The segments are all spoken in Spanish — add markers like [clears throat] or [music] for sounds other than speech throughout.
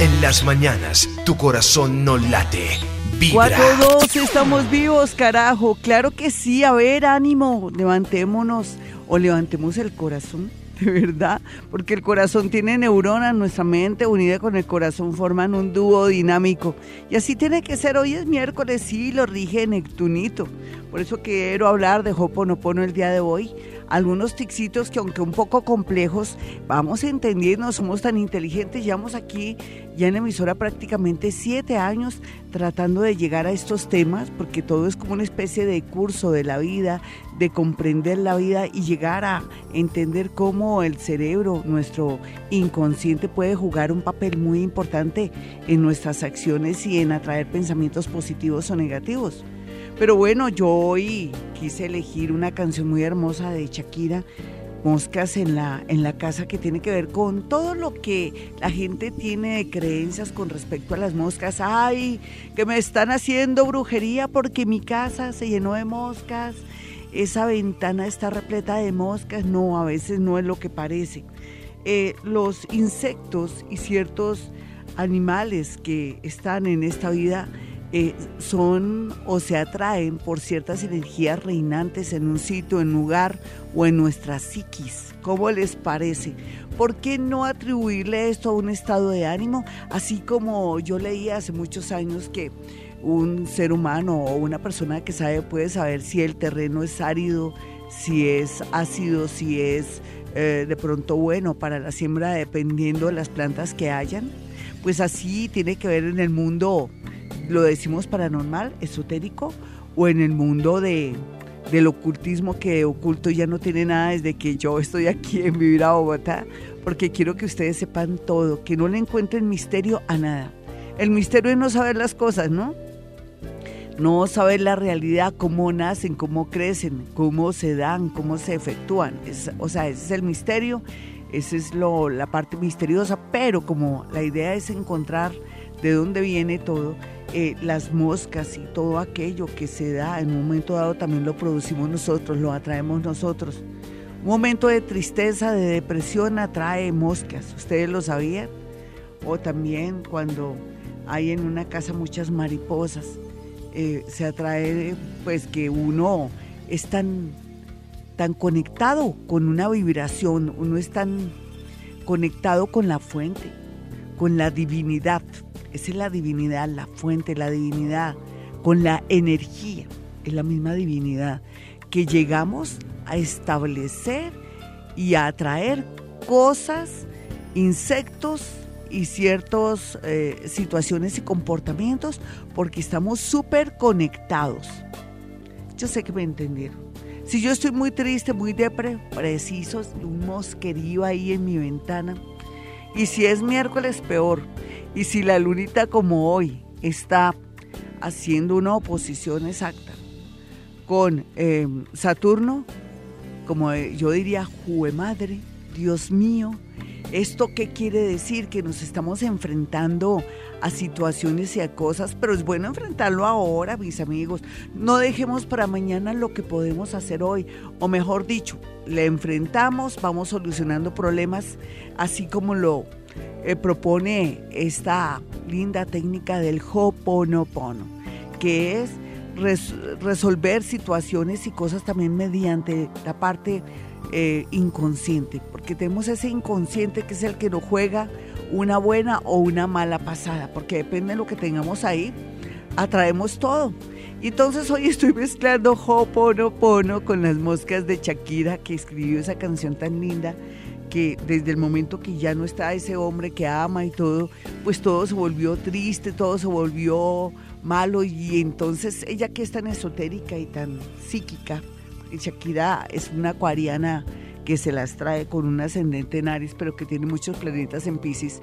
En las mañanas, tu corazón no late. Vibra. 4-2, estamos vivos, carajo. Claro que sí. A ver, ánimo. Levantémonos o levantemos el corazón [laughs] de verdad, porque el corazón tiene neuronas, nuestra mente unida con el corazón forman un dúo dinámico. Y así tiene que ser. Hoy es miércoles, sí, lo rige Neptunito. Por eso quiero hablar de Hoponopono el día de hoy algunos tixitos que aunque un poco complejos, vamos a entendernos, somos tan inteligentes, llevamos aquí ya en emisora prácticamente siete años tratando de llegar a estos temas, porque todo es como una especie de curso de la vida, de comprender la vida y llegar a entender cómo el cerebro, nuestro inconsciente puede jugar un papel muy importante en nuestras acciones y en atraer pensamientos positivos o negativos. Pero bueno, yo hoy quise elegir una canción muy hermosa de Shakira, Moscas en la, en la casa, que tiene que ver con todo lo que la gente tiene de creencias con respecto a las moscas. Ay, que me están haciendo brujería porque mi casa se llenó de moscas. Esa ventana está repleta de moscas. No, a veces no es lo que parece. Eh, los insectos y ciertos animales que están en esta vida eh, son o se atraen por ciertas energías reinantes en un sitio, en un lugar o en nuestra psiquis. ¿Cómo les parece? ¿Por qué no atribuirle esto a un estado de ánimo? Así como yo leí hace muchos años que un ser humano o una persona que sabe puede saber si el terreno es árido, si es ácido, si es eh, de pronto bueno para la siembra dependiendo de las plantas que hayan. Pues así tiene que ver en el mundo lo decimos paranormal, esotérico, o en el mundo de, del ocultismo que oculto ya no tiene nada desde que yo estoy aquí en Vivir a Bogotá, porque quiero que ustedes sepan todo, que no le encuentren misterio a nada. El misterio es no saber las cosas, ¿no? No saber la realidad, cómo nacen, cómo crecen, cómo se dan, cómo se efectúan. o sea, ese es el misterio, esa es lo, la parte misteriosa, pero como la idea es encontrar de dónde viene todo, eh, las moscas y todo aquello que se da en un momento dado también lo producimos nosotros, lo atraemos nosotros. Un momento de tristeza, de depresión atrae moscas, ¿ustedes lo sabían? O también cuando hay en una casa muchas mariposas, eh, se atrae pues que uno es tan, tan conectado con una vibración, uno es tan conectado con la fuente, con la divinidad. Esa es la divinidad, la fuente, la divinidad, con la energía, es la misma divinidad, que llegamos a establecer y a atraer cosas, insectos y ciertas eh, situaciones y comportamientos porque estamos súper conectados. Yo sé que me entendieron. Si yo estoy muy triste, muy depre, preciso, un mosquerío ahí en mi ventana. Y si es miércoles, peor. Y si la lunita como hoy está haciendo una oposición exacta con eh, Saturno, como yo diría, jue madre, Dios mío, ¿esto qué quiere decir? Que nos estamos enfrentando a situaciones y a cosas, pero es bueno enfrentarlo ahora, mis amigos. No dejemos para mañana lo que podemos hacer hoy, o mejor dicho, le enfrentamos, vamos solucionando problemas, así como lo eh, propone esta linda técnica del Hoponopono, que es resolver situaciones y cosas también mediante la parte eh, inconsciente, porque tenemos ese inconsciente que es el que nos juega una buena o una mala pasada, porque depende de lo que tengamos ahí, atraemos todo. Entonces hoy estoy mezclando Hoponopono con las moscas de Shakira, que escribió esa canción tan linda que desde el momento que ya no está ese hombre que ama y todo, pues todo se volvió triste, todo se volvió malo y entonces ella que es tan esotérica y tan psíquica, Shakira es una acuariana que se las trae con un ascendente en Aries, pero que tiene muchos planetas en Pisces.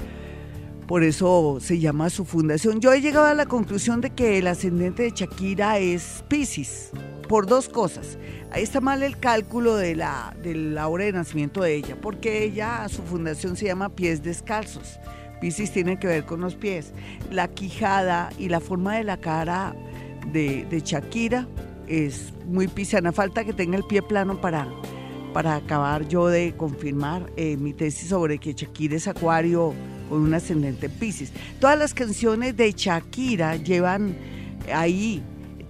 Por eso se llama su fundación. Yo he llegado a la conclusión de que el ascendente de Shakira es Pisces, por dos cosas. Ahí está mal el cálculo de la, de hora de nacimiento de ella, porque ella, su fundación se llama Pies Descalzos. Piscis tiene que ver con los pies. La quijada y la forma de la cara de, Shakira es muy pisana. Falta que tenga el pie plano para, para acabar yo de confirmar eh, mi tesis sobre que Shakira es acuario con un ascendente Pisces. Todas las canciones de Shakira llevan ahí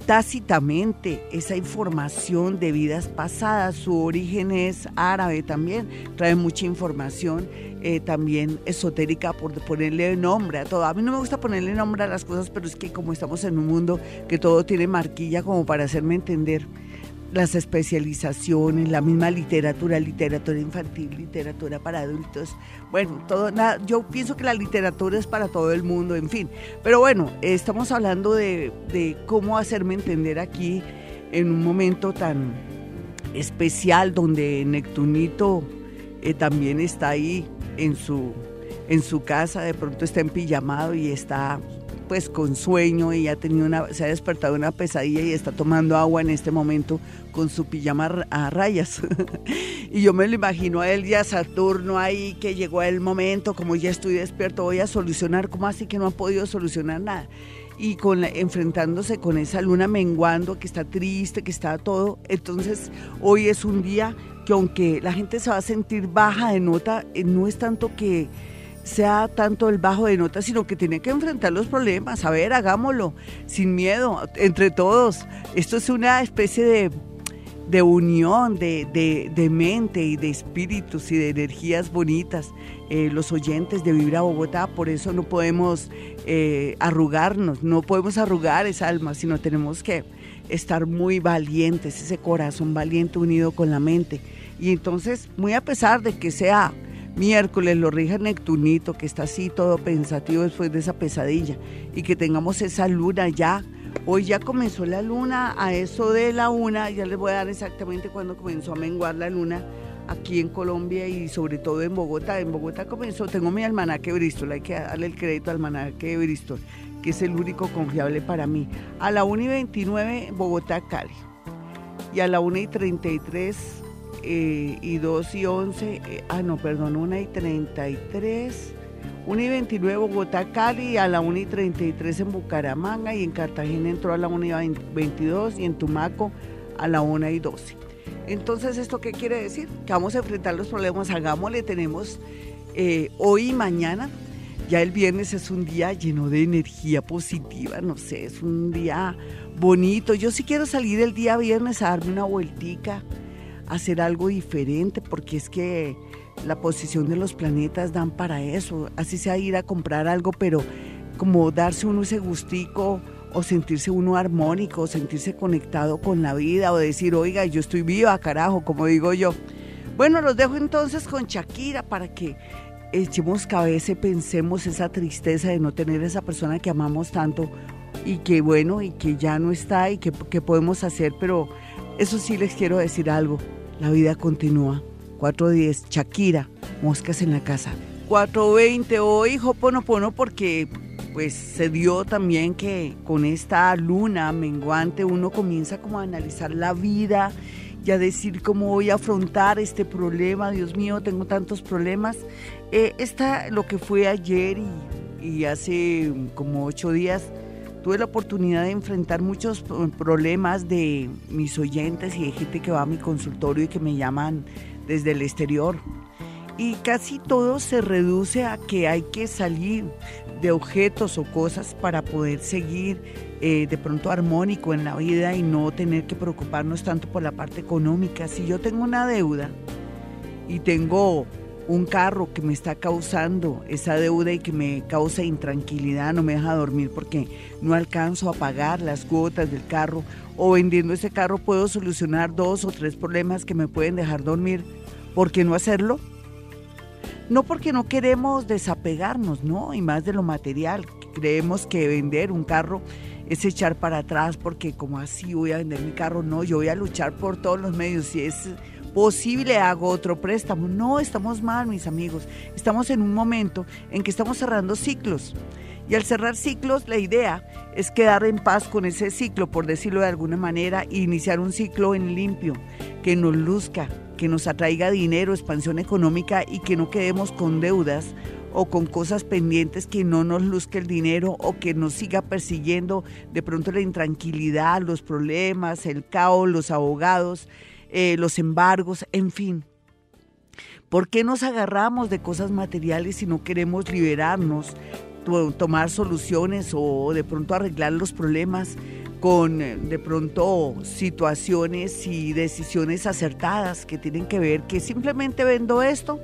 tácitamente esa información de vidas pasadas. Su origen es árabe también, trae mucha información eh, también esotérica por ponerle nombre a todo. A mí no me gusta ponerle nombre a las cosas, pero es que como estamos en un mundo que todo tiene marquilla como para hacerme entender las especializaciones, la misma literatura, literatura infantil, literatura para adultos. Bueno, todo nada, yo pienso que la literatura es para todo el mundo, en fin. Pero bueno, estamos hablando de, cómo hacerme entender aquí en un momento tan especial donde Neptunito eh, también está ahí en su, en su casa, de pronto está en pijamado y está pues con sueño y ha una, se ha despertado una pesadilla y está tomando agua en este momento con su pijama a rayas. [laughs] y yo me lo imagino a él y a Saturno ahí que llegó el momento, como ya estoy despierto, voy a solucionar, ¿cómo así que no ha podido solucionar nada? y con enfrentándose con esa luna menguando que está triste, que está todo. Entonces, hoy es un día que aunque la gente se va a sentir baja de nota, eh, no es tanto que sea tanto el bajo de nota, sino que tiene que enfrentar los problemas. A ver, hagámoslo, sin miedo, entre todos. Esto es una especie de, de unión de, de, mente y de espíritus y de energías bonitas. Eh, los oyentes de Vibra Bogotá, por eso no podemos eh, arrugarnos, no podemos arrugar esa alma, sino tenemos que estar muy valientes, ese corazón valiente unido con la mente. Y entonces, muy a pesar de que sea miércoles lo rija Neptunito, que está así todo pensativo después de esa pesadilla, y que tengamos esa luna ya. Hoy ya comenzó la luna, a eso de la una, ya les voy a dar exactamente cuándo comenzó a menguar la luna aquí en Colombia y sobre todo en Bogotá. En Bogotá comenzó, tengo mi almanaque Bristol, hay que darle el crédito al almanaque Bristol, que es el único confiable para mí. A la 1 y 29, Bogotá, Cali. Y a la 1 y 33, eh, y 2 y 11, eh, ah no, perdón, 1 y 33, 1 y 29 Bogotá, Cali, a la 1 y 33 en Bucaramanga y en Cartagena entró a la 1 y 22 y en Tumaco a la 1 y 12. Entonces, ¿esto qué quiere decir? Que vamos a enfrentar los problemas, hagámosle, tenemos eh, hoy y mañana. Ya el viernes es un día lleno de energía positiva, no sé, es un día bonito. Yo sí quiero salir el día viernes a darme una vueltica, hacer algo diferente, porque es que la posición de los planetas dan para eso. Así sea ir a comprar algo, pero como darse uno ese gustico o sentirse uno armónico, o sentirse conectado con la vida, o decir, oiga, yo estoy viva, carajo, como digo yo. Bueno, los dejo entonces con Shakira para que echemos cabeza y pensemos esa tristeza de no tener esa persona que amamos tanto y que bueno, y que ya no está y que, que podemos hacer, pero eso sí les quiero decir algo la vida continúa. 4.10, Shakira, moscas en la casa. 4.20, hoy Hoponopono porque pues se dio también que con esta luna menguante uno comienza como a analizar la vida y a decir cómo voy a afrontar este problema, Dios mío, tengo tantos problemas. Eh, esta, lo que fue ayer y, y hace como ocho días, tuve la oportunidad de enfrentar muchos problemas de mis oyentes y de gente que va a mi consultorio y que me llaman desde el exterior. Y casi todo se reduce a que hay que salir de objetos o cosas para poder seguir eh, de pronto armónico en la vida y no tener que preocuparnos tanto por la parte económica. Si yo tengo una deuda y tengo un carro que me está causando esa deuda y que me causa intranquilidad, no me deja dormir porque no alcanzo a pagar las cuotas del carro o vendiendo ese carro puedo solucionar dos o tres problemas que me pueden dejar dormir, ¿por qué no hacerlo? No porque no queremos desapegarnos, ¿no? Y más de lo material. Creemos que vender un carro es echar para atrás porque como así voy a vender mi carro, no, yo voy a luchar por todos los medios. Si es posible hago otro préstamo. No, estamos mal, mis amigos. Estamos en un momento en que estamos cerrando ciclos. Y al cerrar ciclos, la idea es quedar en paz con ese ciclo, por decirlo de alguna manera, e iniciar un ciclo en limpio, que nos luzca, que nos atraiga dinero, expansión económica y que no quedemos con deudas o con cosas pendientes que no nos luzca el dinero o que nos siga persiguiendo de pronto la intranquilidad, los problemas, el caos, los abogados, eh, los embargos, en fin. ¿Por qué nos agarramos de cosas materiales y no queremos liberarnos, tomar soluciones o de pronto arreglar los problemas con eh, de pronto situaciones y decisiones acertadas que tienen que ver que simplemente vendo esto,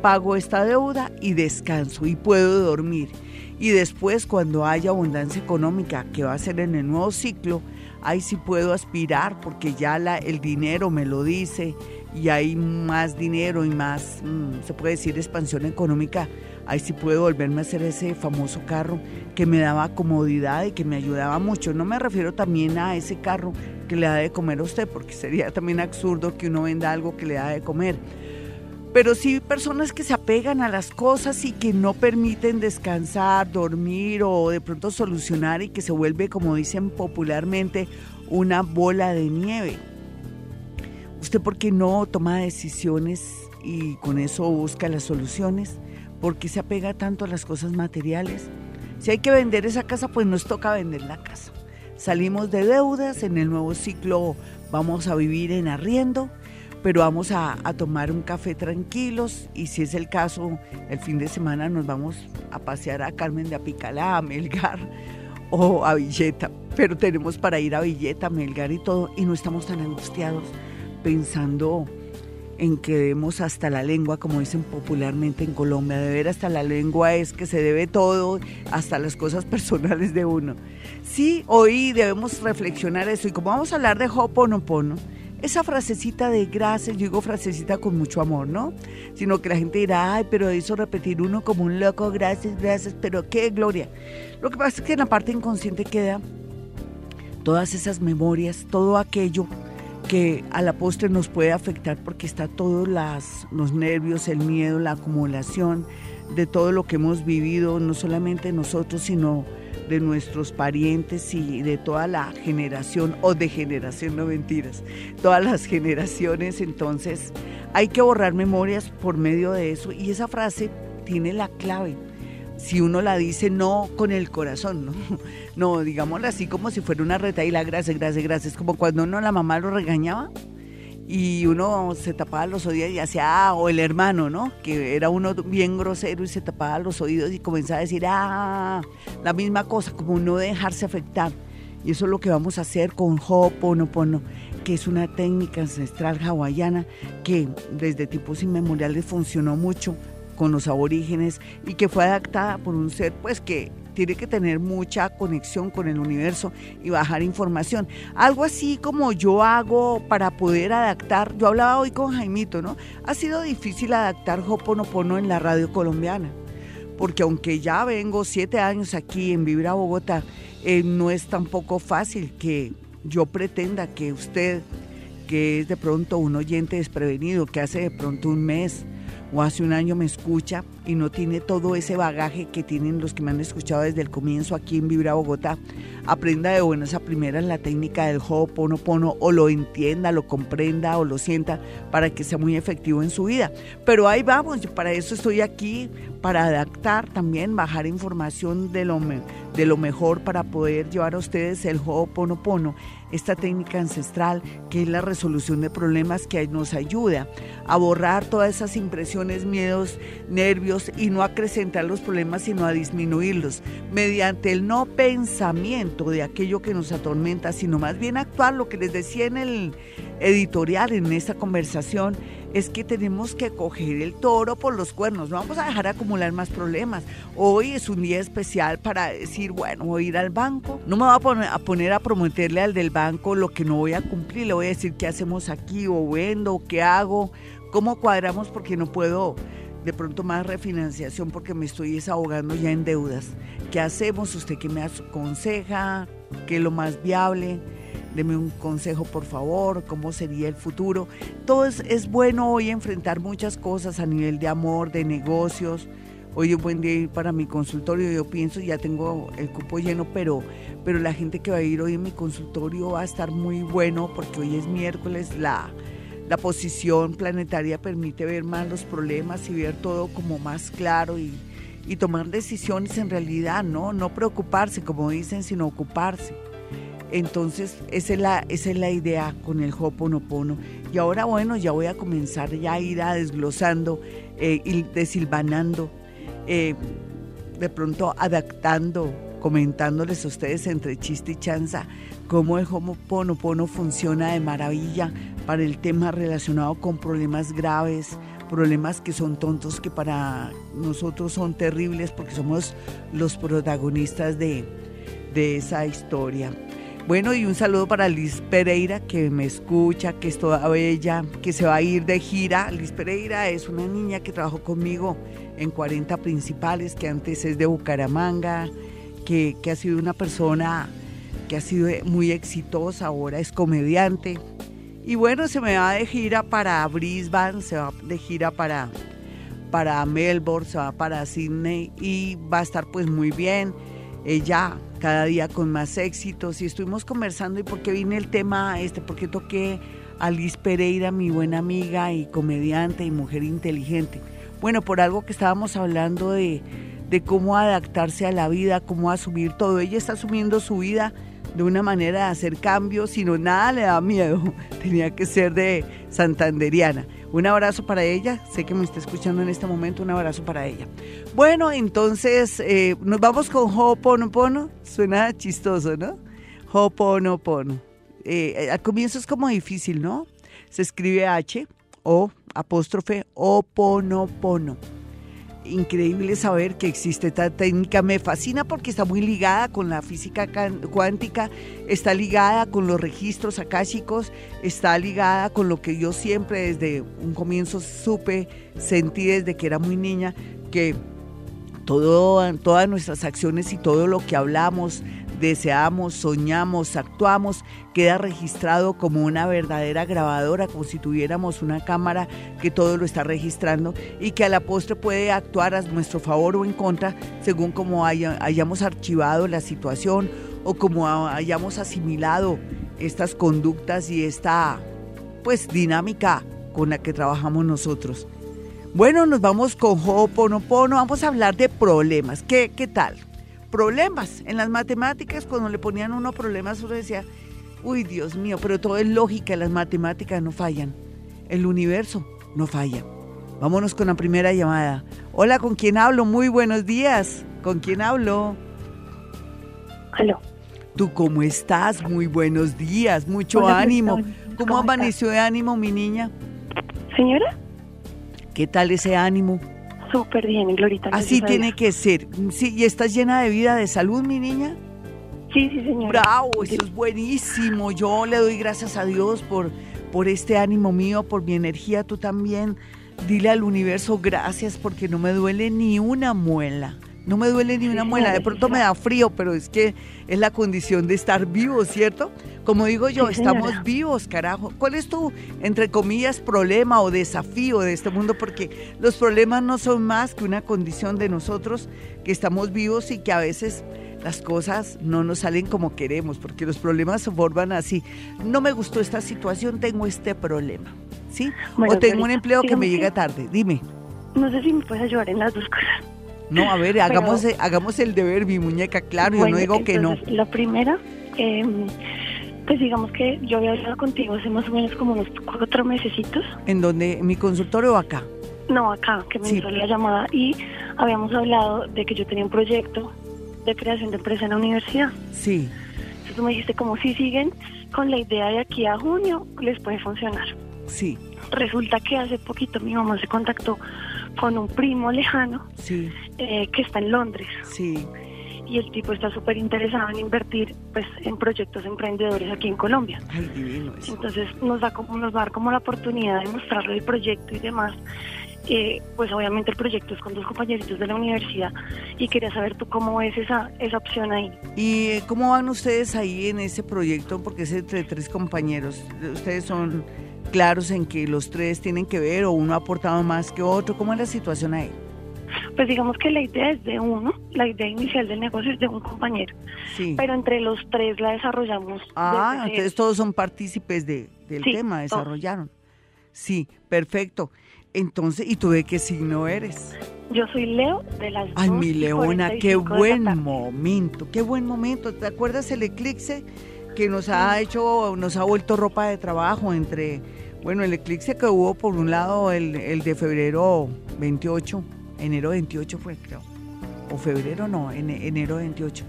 pago esta deuda y descanso y puedo dormir? Y después cuando haya abundancia económica, que va a ser en el nuevo ciclo, ahí sí puedo aspirar porque ya la, el dinero me lo dice y hay más dinero y más, mm, se puede decir, expansión económica, ahí sí puedo volverme a hacer ese famoso carro que me daba comodidad y que me ayudaba mucho. No me refiero también a ese carro que le da de comer a usted, porque sería también absurdo que uno venda algo que le da de comer. Pero sí personas que se apegan a las cosas y que no permiten descansar, dormir o de pronto solucionar y que se vuelve, como dicen popularmente, una bola de nieve. ¿Usted por qué no toma decisiones y con eso busca las soluciones? ¿Por qué se apega tanto a las cosas materiales? Si hay que vender esa casa, pues nos toca vender la casa. Salimos de deudas, en el nuevo ciclo vamos a vivir en arriendo, pero vamos a, tomar un café tranquilos y si es el caso, el fin de semana nos vamos a pasear a Carmen de Apicalá, a Melgar [laughs] o a Villeta, pero tenemos para ir a Villeta, Melgar y todo y no estamos tan angustiados pensando en que debemos hasta la lengua, como dicen popularmente en Colombia, deber hasta la lengua es que se debe todo, hasta las cosas [laughs] personales de uno. Sí, hoy debemos reflexionar eso y como vamos a hablar de Hoponopono, esa frasecita de gracias, yo digo frasecita con mucho amor, ¿no? Sino que la gente dirá, ay, pero eso repetir uno como un loco, gracias, gracias, pero qué gloria. Lo que pasa es que en la parte inconsciente queda todas esas memorias, todo aquello que a la postre nos puede afectar porque está todos las, los nervios, el miedo, la acumulación de todo lo que hemos vivido, no solamente nosotros, sino de nuestros parientes y de toda la generación, o de generación, no mentiras, todas las generaciones. Entonces hay que borrar memorias por medio de eso y esa frase tiene la clave si uno la dice no con el corazón, ¿no? [laughs] No, digámoslo así como si fuera una la gracias, gracias, gracias, como cuando uno la mamá lo regañaba y uno se tapaba los oídos y hacía, ah, o el hermano, ¿no? Que era uno bien grosero y se tapaba los oídos y comenzaba a decir, ah, la misma cosa, como no dejarse afectar. Y eso es lo que vamos a hacer con Ho'oponopono, que es una técnica ancestral hawaiana que desde tiempos inmemoriales funcionó mucho con los aborígenes y que fue adaptada por un ser pues que tiene que tener mucha conexión con el universo y bajar información. Algo así como yo hago para poder adaptar, yo hablaba hoy con Jaimito, ¿no? Ha sido difícil adaptar Hoponopono en la radio colombiana, porque aunque ya vengo siete años aquí en Vibra Bogotá, eh, no es tampoco fácil que yo pretenda que usted, que es de pronto un oyente desprevenido, que hace de pronto un mes, o hace un año me escucha y no tiene todo ese bagaje que tienen los que me han escuchado desde el comienzo aquí en Vibra Bogotá, aprenda de buenas a primeras la técnica del Ho'oponopono o lo entienda, lo comprenda o lo sienta para que sea muy efectivo en su vida. Pero ahí vamos, para eso estoy aquí, para adaptar también, bajar información de lo, de lo mejor para poder llevar a ustedes el Ho'oponopono esta técnica ancestral que es la resolución de problemas que nos ayuda a borrar todas esas impresiones, miedos, nervios y no acrecentar los problemas, sino a disminuirlos mediante el no pensamiento de aquello que nos atormenta, sino más bien actuar, lo que les decía en el editorial, en esta conversación, es que tenemos que coger el toro por los cuernos, no vamos a dejar acumular más problemas. Hoy es un día especial para decir, bueno, voy a ir al banco, no me voy a poner, a poner a prometerle al del banco lo que no voy a cumplir, le voy a decir qué hacemos aquí o vendo, qué hago, cómo cuadramos porque no puedo de pronto más refinanciación porque me estoy desahogando ya en deudas. ¿Qué hacemos? ¿Usted qué me aconseja? ¿Qué es lo más viable? deme un consejo por favor, cómo sería el futuro. Todo es, bueno hoy enfrentar muchas cosas a nivel de amor, de negocios. Hoy es buen día ir para mi consultorio, yo pienso, ya tengo el cupo lleno, pero, pero la gente que va a ir hoy en mi consultorio va a estar muy bueno porque hoy es miércoles, la, la posición planetaria permite ver más los problemas y ver todo como más claro y, tomar decisiones en realidad, ¿no? No preocuparse, como dicen, sino ocuparse. Entonces, esa es la, es la idea con el Hoponopono. Y ahora, bueno, ya voy a comenzar ya a ir desglosando eh, y desilvanando, eh, de pronto adaptando, comentándoles a ustedes entre chiste y chanza cómo el Hoponopono funciona de maravilla para el tema relacionado con problemas graves, problemas que son tontos, que para nosotros son terribles porque somos los protagonistas de, de esa historia. Bueno, y un saludo para Liz Pereira, que me escucha, que es toda bella, que se va a ir de gira. Liz Pereira es una niña que trabajó conmigo en 40 principales, que antes es de Bucaramanga, que, que ha sido una persona que ha sido muy exitosa, ahora es comediante. Y bueno, se me va de gira para Brisbane, se va de gira para, para Melbourne, se va para Sydney y va a estar pues muy bien. Ella cada día con más éxitos y estuvimos conversando y por qué vine el tema este, porque toqué a Liz Pereira, mi buena amiga y comediante y mujer inteligente. Bueno, por algo que estábamos hablando de, de cómo adaptarse a la vida, cómo asumir todo. Ella está asumiendo su vida de una manera de hacer cambios, sino nada le da miedo. [laughs] Tenía que ser de santanderiana. Un abrazo para ella, sé que me está escuchando en este momento, un abrazo para ella. Bueno, entonces eh, nos vamos con Ho'oponopono, suena chistoso, ¿no? Ho'oponopono. Eh, al comienzo es como difícil, ¿no? Se escribe H o apóstrofe Oponopono increíble saber que existe esta técnica. Me fascina porque está muy ligada con la física cuántica, está ligada con los registros akáshicos, está ligada con lo que yo siempre desde un comienzo supe, sentí desde que era muy niña, que todo, todas nuestras acciones y todo lo que hablamos, deseamos, soñamos, actuamos, queda registrado como una verdadera grabadora, como si tuviéramos una cámara que todo lo está registrando y que a la postre puede actuar a nuestro favor o en contra según como hayamos archivado la situación o como hayamos asimilado estas conductas y esta pues dinámica con la que trabajamos nosotros. Bueno, nos vamos con Ho'oponopono, vamos a hablar de problemas. ¿Qué, qué tal? Problemas. En las matemáticas, cuando le ponían uno problemas, uno decía, uy, Dios mío, pero todo es lógica, las matemáticas no fallan. El universo no falla. Vámonos con la primera llamada. Hola, ¿con quién hablo? Muy buenos días. ¿Con quién hablo? Aló. ¿Tú cómo estás? Muy buenos días, mucho ánimo. ¿Cómo, amaneció de ánimo, mi niña? Señora. ¿Qué tal ese ánimo? Súper bien, Glorita. Así tiene que ser. Sí, ¿Y estás llena de vida, de salud, mi niña? Sí, sí, señora. Bravo, eso es buenísimo. Yo le doy gracias a Dios por, por este ánimo mío, por mi energía. Tú también dile al universo gracias porque no me duele ni una muela. No me duele ni una muela, de pronto me da frío, pero es que es la condición de estar vivo, ¿cierto? Como digo yo, estamos vivos, carajo. ¿Cuál es tu, entre comillas, problema o desafío de este mundo? Porque los problemas no son más que una condición de nosotros que estamos vivos y que a veces las cosas no nos salen como queremos, porque los problemas se forman así. No me gustó esta situación, tengo este problema, ¿sí? o tengo un empleo que me llega tarde, dime. No sé si me puedes ayudar en las dos cosas. No, a ver, hagamos, hagamos el deber, mi muñeca, claro, yo no digo que no. La primera, em, pues digamos que yo había hablado contigo hace más o menos como unos cuatro mesecitos. ¿En donde? ¿En mi consultorio o acá? No, acá, que me sí. la llamada y habíamos hablado de que yo tenía un proyecto de creación de empresa en la universidad. Sí. Entonces tú me dijiste como si siguen con la idea de aquí a junio les puede funcionar. Sí. Resulta que hace poquito mi mamá se contactó con un primo lejano sí. eh, que está en Londres. Sí. Y el tipo está súper interesado en invertir pues en proyectos emprendedores aquí en Colombia. Ay, divino eso. Entonces nos, da como, nos va a dar como la oportunidad de mostrarle el proyecto y demás. Eh, pues obviamente el proyecto es con dos compañeritos de la universidad y quería saber tú cómo es esa, esa opción ahí. ¿Y eh, cómo van ustedes ahí en ese proyecto? Porque es entre tres compañeros. Ustedes son claros en que los tres tienen que ver o uno ha aportado más que otro? ¿Cómo es la situación ahí? Pues digamos que la idea es de uno, la idea inicial del negocio es de un compañero, sí. pero entre los tres la desarrollamos. Ah, entonces todos son partícipes de, del Sí, tema, desarrollaron. Sí, perfecto. Entonces, ¿y tú de qué signo eres? Yo soy Leo de las Ay, 2 mi leona, 45 qué buen momento, qué buen momento. ¿Te acuerdas el eclipse que nos ha hecho, nos ha vuelto ropa de trabajo entre, bueno, el eclipse que hubo por un lado el, el de febrero 28, enero 28 fue creo, o febrero no, en, enero 28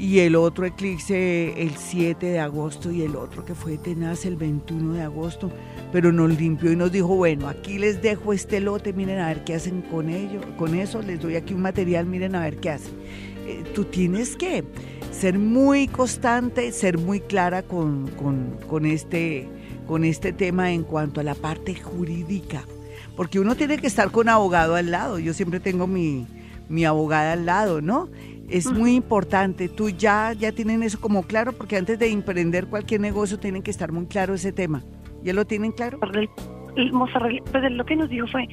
y el otro eclipse el 7 de agosto y el otro que fue tenaz el 21 de agosto, pero nos limpió y nos dijo, bueno, aquí les dejo este lote, miren a ver qué hacen con ello, con eso, les doy aquí un material, miren a ver qué hacen. Eh, tú tienes que ser muy constante, ser muy clara con, con, este, con este tema en cuanto a la parte jurídica, porque uno tiene que estar con abogado al lado, yo siempre tengo mi, mi abogada al lado, ¿no? es muy importante. Tú ya, ya tienen eso como claro, porque antes de emprender cualquier negocio tienen que estar muy claro ese tema. ¿Ya lo tienen claro? Pues lo que nos dijo fue,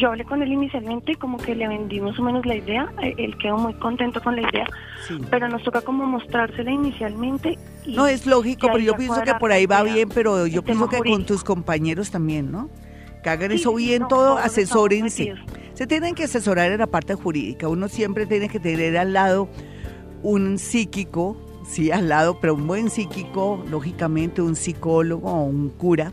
yo hablé con él inicialmente, como que le vendí más o menos la idea, eh, él quedó muy contento con la idea, pero nos toca como mostrársela inicialmente. no, es lógico, pero yo pienso que por ahí va bien, pero yo pienso que con tus compañeros también, ¿no? Que hagan eso bien todo, asesórense se tienen que asesorar en la parte jurídica. Uno siempre tiene que tener al lado un psíquico, sí, al lado, pero un buen psíquico, lógicamente un psicólogo o un cura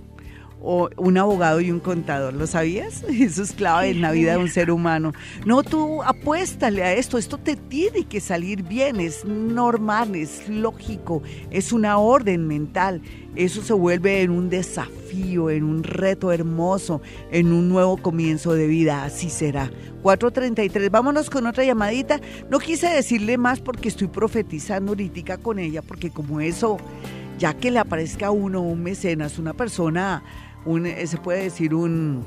o un abogado y un contador. ¿Lo sabías? [laughs] Eso es clave en la vida de un ser humano. No, tú apuéstale a esto. Esto te tiene que salir bien. Es normal, es lógico. Es una orden mental. Eso se vuelve en un desafío, en un reto hermoso, en un nuevo comienzo de vida. Así será. 433. Vámonos con otra llamadita. No quise decirle más porque estoy profetizando ahorita con ella, porque como eso, ya que le aparezca a uno un mecenas, una persona eh, se puede decir un,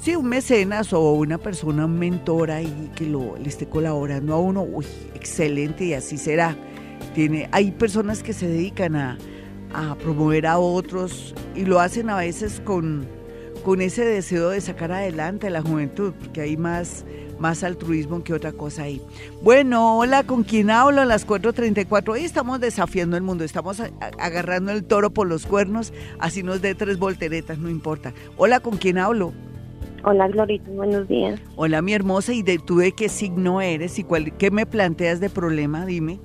sí, un mecenas o una persona mentora y que lo, le esté colaborando a uno, uy, excelente y así será. Tiene, hay personas que se dedican a, a promover a otros y lo hacen a veces con, con ese deseo de sacar adelante a la juventud, porque hay más más altruismo que otra cosa ahí. Bueno, hola, ¿con quién hablo? A las 4.34. Hoy estamos desafiando el mundo, estamos agarrando el toro por los cuernos, así nos dé tres volteretas, no importa. Hola, ¿con quién hablo? Hola, Glorita, buenos días. Hola, mi hermosa, ¿y de, tú de qué signo eres y cuál, qué me planteas de problema? Dime.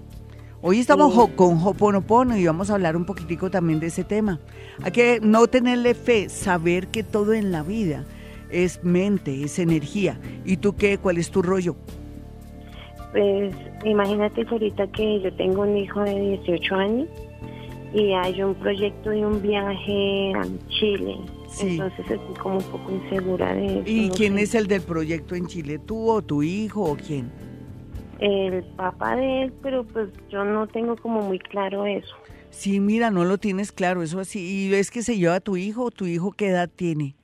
Hoy estamos con Hoponopono y vamos a hablar un poquitico también de ese tema. Hay que no tenerle fe, saber que todo en la vida es mente, es energía. ¿Y tú qué? ¿Cuál es tu rollo? Pues imagínate ahorita que yo tengo un hijo de 18 años y hay un proyecto de un viaje a Chile. Entonces estoy como un poco insegura de eso. ¿Y quién es el del proyecto en Chile? ¿Tú o tu hijo o quién? El papá de él, pero pues yo no tengo como muy claro eso. Sí, mira, no lo tienes claro, eso así. ¿Y es que se lleva a tu hijo tu hijo qué edad tiene?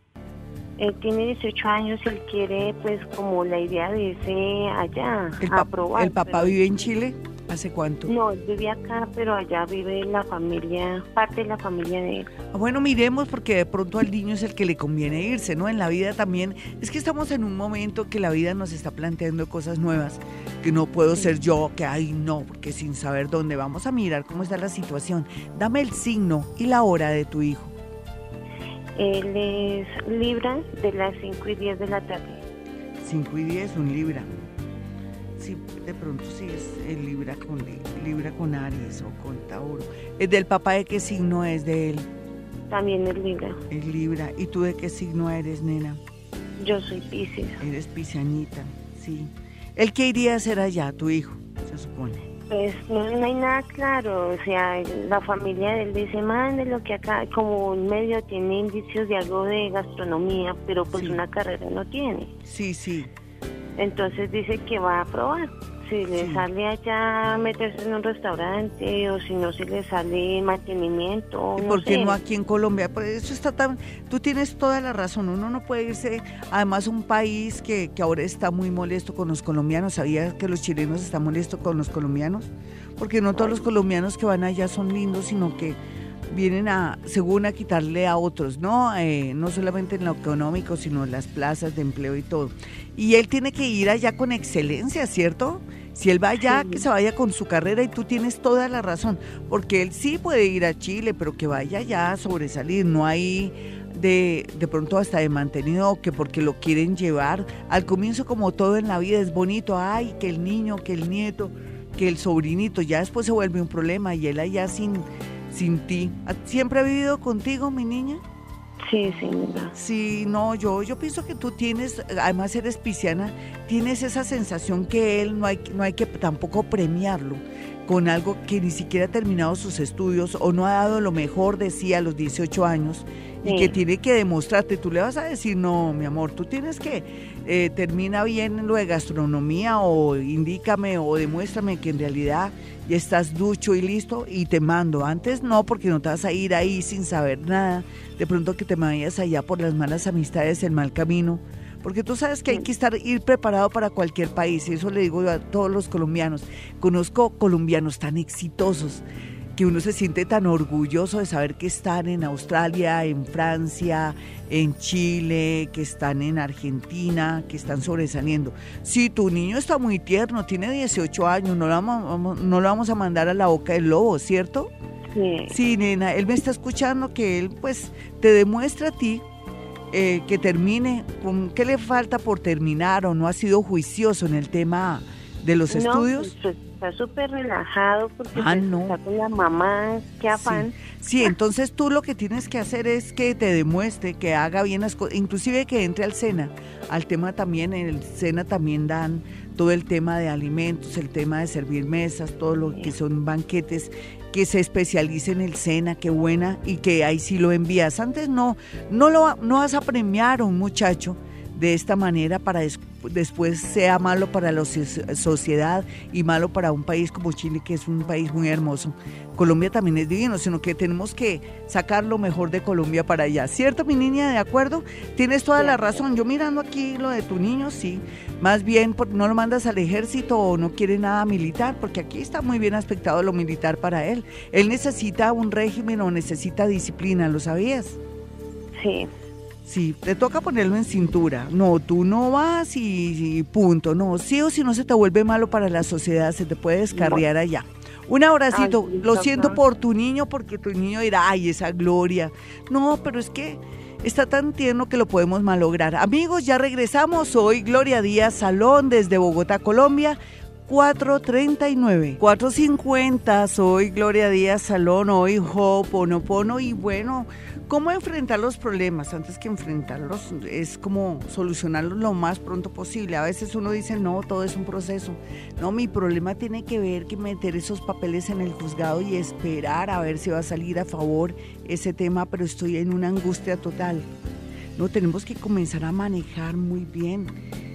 Él tiene 18 años, él quiere pues como la idea de irse allá a probar. ¿El papá vive en Chile? ¿Hace cuánto? No, él vive acá, pero allá vive la familia, parte de la familia de él. Ah, bueno, miremos porque de pronto al niño es el que le conviene irse, ¿no? En la vida también. Es que estamos en un momento que la vida nos está planteando cosas nuevas, que no puedo ser yo, que ay no, porque sin saber dónde vamos a mirar cómo está la situación. Dame el signo y la hora de tu hijo. Él es Libra de las 5 y 10 de la tarde. 5 y 10, un Libra. Sí, de pronto sí es el Libra con, Libra con Aries o con Tauro. ¿Es del papá de qué signo es de él? También es Libra. Es Libra. ¿Y tú de qué signo eres, nena? Yo soy Pisces. Eres piscianita, sí. ¿El qué iría a hacer allá, tu hijo, se supone? Pues no, hay nada claro, o sea, la familia de él dice, de lo que acá, como un medio tiene indicios de algo de gastronomía, pero pues una carrera no tiene. Sí, sí. Entonces dice que va a probar si le sale allá meterse en un restaurante o si no se le sale mantenimiento. ¿Y por qué no aquí en Colombia? Eso está tan... Tú tienes toda la razón, uno no puede irse, además un país que, que ahora está muy molesto con los colombianos, ¿sabías que los chilenos están molestos con los colombianos? Porque no todos los colombianos que van allá son lindos, sino que vienen a, según a quitarle a otros, ¿no? Eh, no solamente en lo económico, sino en las plazas de empleo y todo. Y él tiene que ir allá con excelencia, ¿cierto? Si él va allá, que se vaya con su carrera y tú tienes toda la razón, porque él sí puede ir a Chile, pero que vaya allá a sobresalir, no hay de, de pronto hasta de mantenido que porque lo quieren llevar. Al comienzo como todo en la vida es bonito, ay, que el niño, que el nieto, que el sobrinito, ya después se vuelve un problema y él allá sin sin ti. ¿Siempre ha vivido contigo, mi niña? Sí, sí, Sí, no, yo, yo pienso que tú tienes, además eres pisciana, tienes esa sensación que él no hay, no hay que tampoco premiarlo con algo que ni siquiera ha terminado sus estudios o no ha dado lo mejor de sí a los 18 años y que tiene que demostrarte. Tú le vas a decir, no, mi amor, tú tienes que eh, termina bien lo de gastronomía o indícame o demuéstrame que en realidad ya estás ducho y listo y te mando. Antes no, porque no te vas a ir ahí sin saber nada. De pronto que te vayas allá por las malas amistades, el mal camino. Porque tú sabes que hay que estar, ir preparado para cualquier país, y eso le digo a todos los colombianos. Conozco colombianos tan exitosos que uno se siente tan orgulloso de saber que están en Australia, en Francia, en Chile, que están en Argentina, que están sobresaliendo. Si tu niño está muy tierno, tiene 18 años, no lo vamos, no lo vamos a mandar a la boca del lobo, ¿cierto? Sí. Sí, nena, él me está escuchando que él pues te demuestra a ti eh, que termine, ¿qué le falta por terminar o no ha sido juicioso en el tema de los estudios? Pues, está súper relajado porque ah, pues, está con la mamá, qué afán. Sí. entonces tú lo que tienes que hacer es que te demuestre, que haga bien las cosas, inclusive que entre al SENA, al tema también, en el SENA también dan todo el tema de alimentos, el tema de servir mesas, todo lo que son banquetes, que se especialice en el SENA, qué buena, y que ahí sí lo envías. Antes no, no, lo, no vas a premiar a un muchacho de esta manera para después sea malo para la sociedad y malo para un país como Chile, que es un país muy hermoso. Colombia también es divino, sino que tenemos que sacar lo mejor de Colombia para allá. ¿Cierto, mi niña? ¿De acuerdo? Tienes toda la razón. Yo mirando aquí lo de tu niño, sí. Más bien, no lo mandas al ejército o no quiere nada militar, porque aquí está muy bien aspectado lo militar para él. Él necesita un régimen o necesita disciplina, ¿lo sabías? Sí. Sí, te toca ponerlo en cintura. No, tú no vas y, punto. No, sí o si no se te vuelve malo para la sociedad, se te puede descarriar allá. Un abracito. Lo siento por tu niño porque tu niño dirá, ay, esa gloria. No, pero es que está tan tierno que lo podemos malograr. Amigos, ya regresamos. Hoy Gloria Díaz Salón desde Bogotá, Colombia. 439, 450, soy Gloria Díaz Salón, hoy Ho'oponopono y bueno, ¿Cómo enfrentar los problemas? Antes que enfrentarlos, es como solucionarlos lo más pronto posible. A veces uno dice, no, todo es un proceso. No, mi problema tiene que ver que meter esos papeles en el juzgado y esperar a ver si va a salir a favor ese tema, pero estoy en una angustia total. No, tenemos que comenzar a manejar muy bien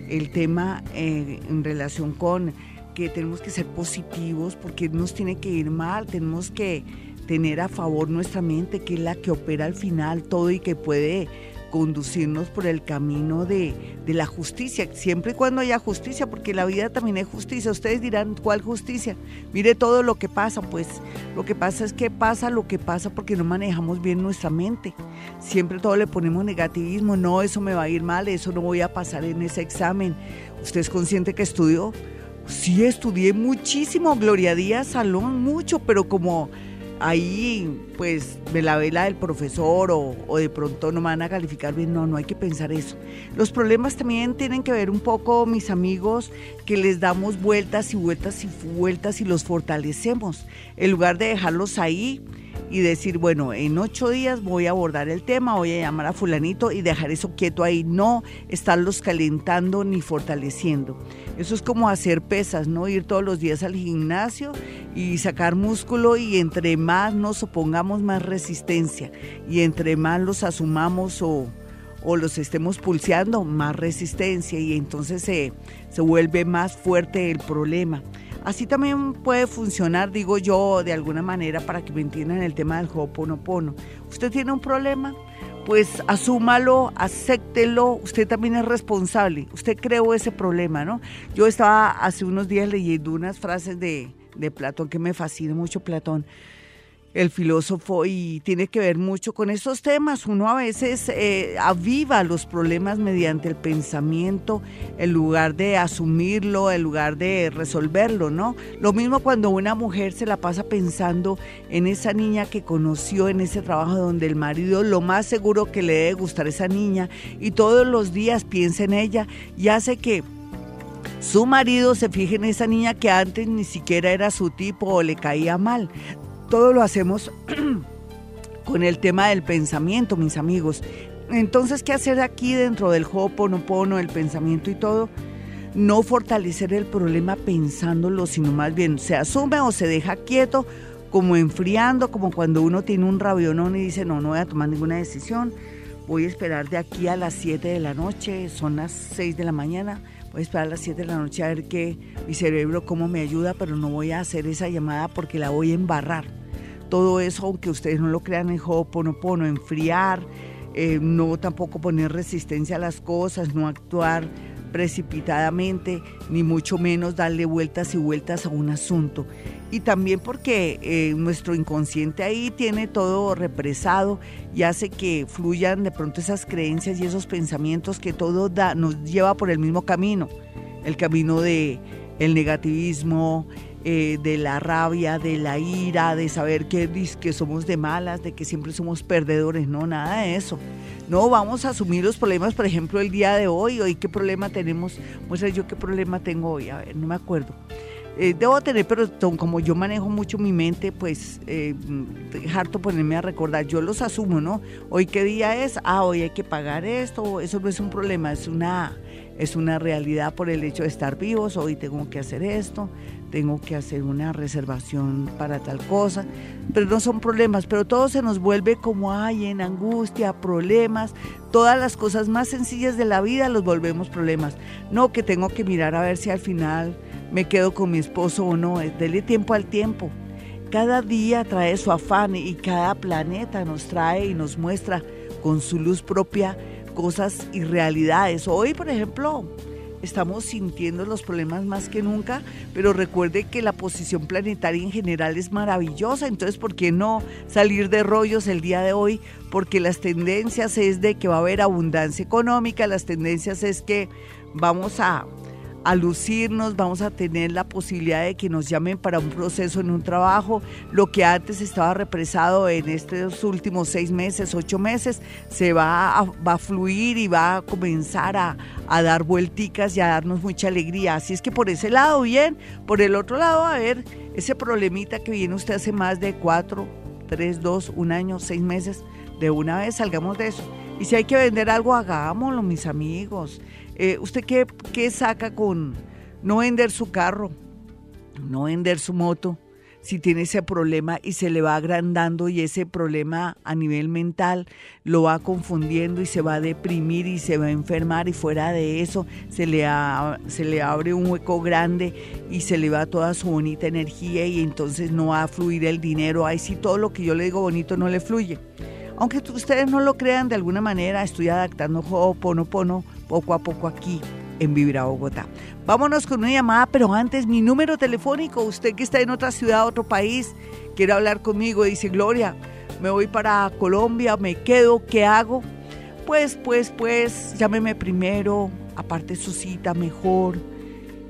el tema eh, en relación con que tenemos que ser positivos porque nos tiene que ir mal, tenemos que tener a favor nuestra mente, que es la que opera al final todo y que puede conducirnos por el camino de, la justicia, siempre y cuando haya justicia, porque la vida también es justicia. Ustedes dirán, ¿cuál justicia? Mire todo lo que pasa, pues lo que pasa es que pasa lo que pasa porque no manejamos bien nuestra mente. Siempre todo le ponemos negativismo, no, eso me va a ir mal, eso no voy a pasar en ese examen. ¿Usted es consciente que estudió? Sí, estudié muchísimo, Gloria Díaz Salón, mucho, pero como ahí pues me la vela del profesor o, o, de pronto no me van a calificar bien. No, no hay que pensar eso. Los problemas también tienen que ver un poco, mis amigos, que les damos vueltas y vueltas y vueltas y los fortalecemos. En lugar de dejarlos ahí y decir, bueno, en ocho días voy a abordar el tema, voy a llamar a fulanito y dejar eso quieto ahí, no estarlos calentando ni fortaleciendo. Eso es como hacer pesas, ¿no? Ir todos los días al gimnasio y sacar músculo y entre más nos opongamos más resistencia y entre más los asumamos o, o los estemos pulseando, más resistencia y entonces se, se vuelve más fuerte el problema. Así también puede funcionar, digo yo, de alguna manera para que me entiendan el tema del Ho'oponopono. Usted tiene un problema, pues asúmalo, acéptelo, usted también es responsable, usted creó ese problema, ¿no? Yo estaba hace unos días leyendo unas frases de, de Platón que me fascina mucho Platón el filósofo y tiene que ver mucho con estos temas. Uno a veces eh, aviva los problemas mediante el pensamiento en lugar de asumirlo, en lugar de resolverlo, ¿no? Lo mismo cuando una mujer se la pasa pensando en esa niña que conoció en ese trabajo donde el marido lo más seguro que le debe gustar a esa niña y todos los días piensa en ella y hace que su marido se fije en esa niña que antes ni siquiera era su tipo o le caía mal todo lo hacemos [clears throat] con el tema del pensamiento, mis amigos. Entonces, ¿qué hacer aquí dentro del Ho'oponopono, el pensamiento y todo? No fortalecer el problema pensándolo, sino más bien se asume o se deja quieto, como enfriando, como cuando uno tiene un rabionón y dice, no, no voy a tomar ninguna decisión, voy a esperar de aquí a las 7 de la noche, son las 6 de la mañana, voy a esperar a las 7 de la noche a ver qué mi cerebro cómo me ayuda, pero no voy a hacer esa llamada porque la voy a embarrar. Todo eso, aunque ustedes no lo crean en Ho'oponopono, enfriar, eh, no tampoco poner resistencia a las cosas, no actuar precipitadamente, ni mucho menos darle vueltas y vueltas a un asunto. Y también porque eh, nuestro inconsciente ahí tiene todo represado y hace que fluyan de pronto esas creencias y esos pensamientos que todo da, nos lleva por el mismo camino, el camino de el negativismo, eh, de la rabia, de la ira, de saber que, que somos de malas, de que siempre somos perdedores, no, nada de eso. No, vamos a asumir los problemas, por ejemplo, el día de hoy, hoy qué problema tenemos, muestra yo qué problema tengo hoy, a ver, no me acuerdo. Eh, debo tener, pero como yo manejo mucho mi mente, pues eh, harto ponerme a recordar, yo los asumo, ¿no? Hoy qué día es, ah, hoy hay que pagar esto, eso no es un problema, es una, es una realidad por el hecho de estar vivos, hoy tengo que hacer esto, tengo que hacer una reservación para tal cosa, pero no son problemas, pero todo se nos vuelve como hay en angustia, problemas, todas las cosas más sencillas de la vida los volvemos problemas. No que tengo que mirar a ver si al final me quedo con mi esposo o no, dele tiempo al tiempo. Cada día trae su afán y cada planeta nos trae y nos muestra con su luz propia cosas y realidades. Hoy, por ejemplo, estamos sintiendo los problemas más que nunca, pero recuerde que la posición planetaria en general es maravillosa, entonces ¿por qué no salir de rollos el día de hoy? Porque las tendencias es de que va a haber abundancia económica, las tendencias es que vamos a a lucirnos, vamos a tener la posibilidad de que nos llamen para un proceso en un trabajo. Lo que antes estaba represado en estos últimos seis meses, ocho meses, se va a, va a fluir y va a comenzar a, a, dar vuelticas y a darnos mucha alegría. Así es que por ese lado, bien. Por el otro lado, a ver, ese problemita que viene usted hace más de cuatro, tres, dos, un año, seis meses, de una vez salgamos de eso. Y si hay que vender algo, hagámoslo, mis amigos. Eh, ¿Usted qué, qué saca con no vender su carro, no vender su moto? si tiene ese problema y se le va agrandando y ese problema a nivel mental lo va confundiendo y se va a deprimir y se va a enfermar y fuera de eso se le, se le abre un hueco grande y se le va toda su bonita energía y entonces no va a fluir el dinero. Ahí sí todo lo que yo le digo bonito no le fluye. Aunque ustedes no lo crean de alguna manera, estoy adaptando Ho'oponopono poco a poco aquí en Vibra Bogotá. Vámonos con una llamada, pero antes mi número telefónico, usted que está en otra ciudad, otro país, quiere hablar conmigo, dice Gloria, me voy para Colombia, me quedo, ¿qué hago? Pues, pues, pues, llámeme primero, aparte su cita mejor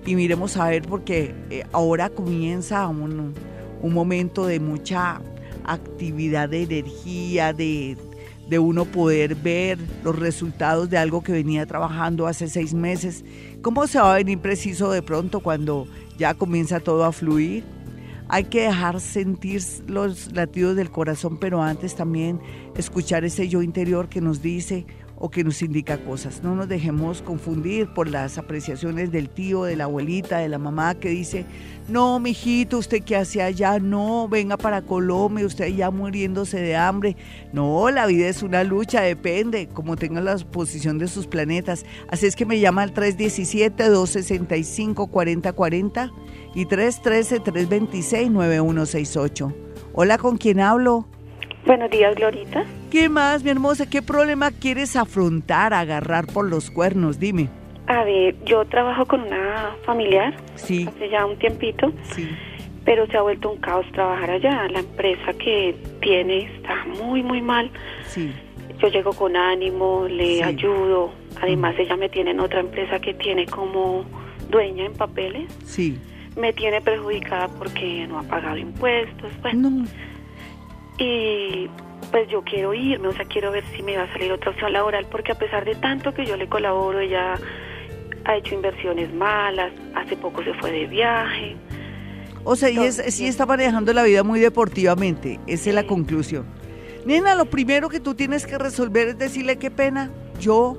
y miremos a ver porque eh, ahora comienza un, un momento de mucha actividad de energía, de, de uno poder ver los resultados de algo que venía trabajando hace seis meses. ¿Cómo se va a venir preciso de pronto cuando ya comienza todo a fluir? Hay que dejar sentir los latidos del corazón, pero antes también escuchar ese yo interior que nos dice, o que nos indica cosas. No nos dejemos confundir por las apreciaciones del tío, de la abuelita, de la mamá que dice, no, mijito, usted qué hace allá, no, venga para Colombia, usted ya muriéndose de hambre. No, la vida es una lucha, depende, como tenga la posición de sus planetas. Así es que me llama al 317-265-4040 y 313-326-9168. Hola, ¿con quién hablo? Buenos días, Glorita. ¿Qué más, mi hermosa? ¿Qué problema quieres afrontar, agarrar por los cuernos? Dime. A ver, yo trabajo con una familiar. Sí. Hace ya un tiempito. Sí. Pero se ha vuelto un caos trabajar allá. La empresa que tiene está muy, muy mal. Sí. Yo llego con ánimo, le ayudo. Además, ella me tiene en otra empresa que tiene como dueña en papeles. Sí. Me tiene perjudicada porque no ha pagado impuestos. Bueno. No y pues yo quiero irme, o sea, quiero ver si me va a salir otra opción laboral, porque a pesar de tanto que yo le colaboro, ella ha hecho inversiones malas, hace poco se fue de viaje. O sea, y sí está manejando la vida muy deportivamente. Esa es la conclusión. Nena, lo primero que tú tienes que resolver es decirle qué pena. Yo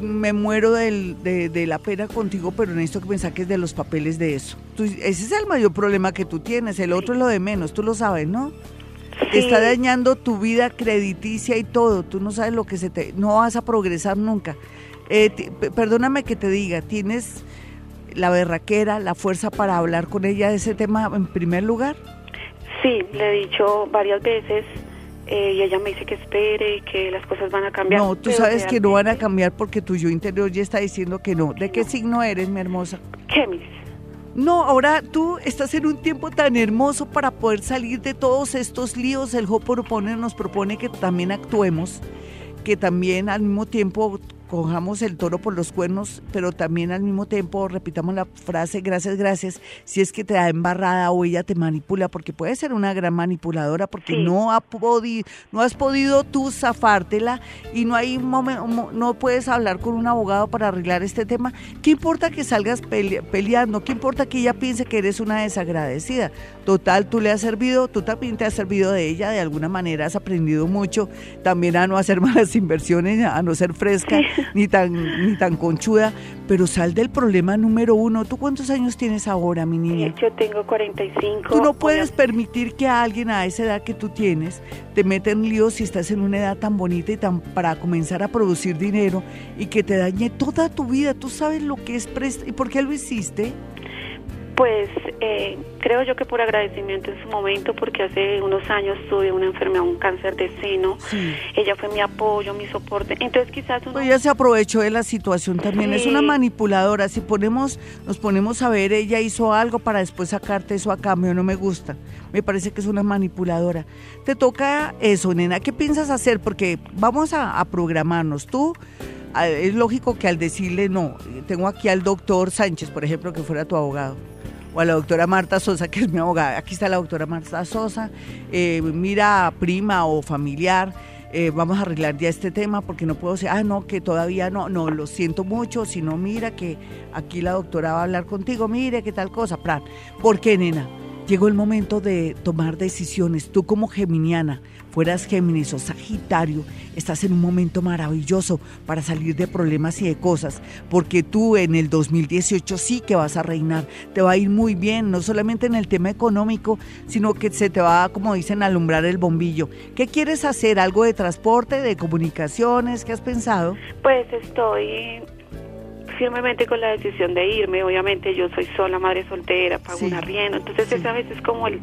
me muero de, la pena contigo, pero necesito que me saques de los papeles de eso. ese es el mayor problema que tú tienes. El otro es lo de menos, tú lo sabes, ¿no? Está dañando tu vida crediticia y todo. Tú no sabes lo que se te... No vas a progresar nunca. Eh, perdóname que te diga, ¿tienes la berraquera, la fuerza para hablar con ella de ese tema en primer lugar? Sí, le he dicho varias veces eh, y ella me dice que espere, que las cosas van a cambiar. No, tú sabes que no van a cambiar porque tu yo interior ya está diciendo que no. ¿De qué signo eres, mi hermosa? Géminis. No, ahora tú estás en un tiempo tan hermoso para poder salir de todos estos líos. El Hoponopono nos propone que también actuemos, que también al mismo tiempo cojamos el toro por los cuernos, pero también al mismo tiempo repitamos la frase gracias, gracias, si es que te da embarrada o ella te manipula, porque puede ser una gran manipuladora, porque no, ha podido, no has podido tú zafártela y no hay momento, no puedes hablar con un abogado para arreglar este tema. ¿Qué importa que salgas peleando? ¿Qué importa que ella piense que eres una desagradecida? Total, tú le has servido, tú también te has servido de ella, de alguna manera has aprendido mucho, también a no hacer [laughs] malas inversiones, a no ser fresca [laughs] ni tan, ni tan conchuda, pero sal del problema número uno. ¿Tú cuántos años tienes ahora, mi niña? Yo tengo 45. Tú no puedes permitir que alguien a esa edad que tú tienes te meta en líos si estás en una edad tan bonita y tan para comenzar a producir dinero y que te dañe toda tu vida. Tú sabes lo que es ¿Y por qué lo hiciste? Pues eh, creo yo que por agradecimiento en su momento, porque hace unos años tuve una enfermedad, un cáncer de seno. Ella fue mi apoyo, mi soporte. Entonces quizás uno... ella se aprovechó de la situación también. Es una manipuladora. Si ponemos, nos ponemos a ver, ella hizo algo para después sacarte eso a cambio. No me gusta. Me parece que es una manipuladora. Te toca eso, nena. ¿Qué piensas hacer? Porque vamos a, a programarnos. Tú es lógico que al decirle no, tengo aquí al doctor Sánchez, por ejemplo, que fuera tu abogado o a la doctora Marta Sosa, que es mi abogada. Aquí está la doctora Marta Sosa. Eh, mira, prima o familiar, eh, vamos a arreglar ya este tema porque no puedo decir, ah, no, que todavía no, no, lo siento mucho, si no, mira que aquí la doctora va a hablar contigo, mire qué tal cosa, plan. ¿Por qué, nena? Llegó el momento de tomar decisiones. Tú como geminiana, fueras Géminis o Sagitario, estás en un momento maravilloso para salir de problemas y de cosas, porque tú en el 2018 sí que vas a reinar, te va a ir muy bien, no solamente en el tema económico, sino que se te va, como dicen, a alumbrar el bombillo. ¿Qué quieres hacer? ¿Algo de transporte, de comunicaciones? ¿Qué has pensado? Pues estoy firmemente con la decisión de irme. Obviamente yo soy sola, madre soltera, pago un arriendo. Entonces esa vez es como el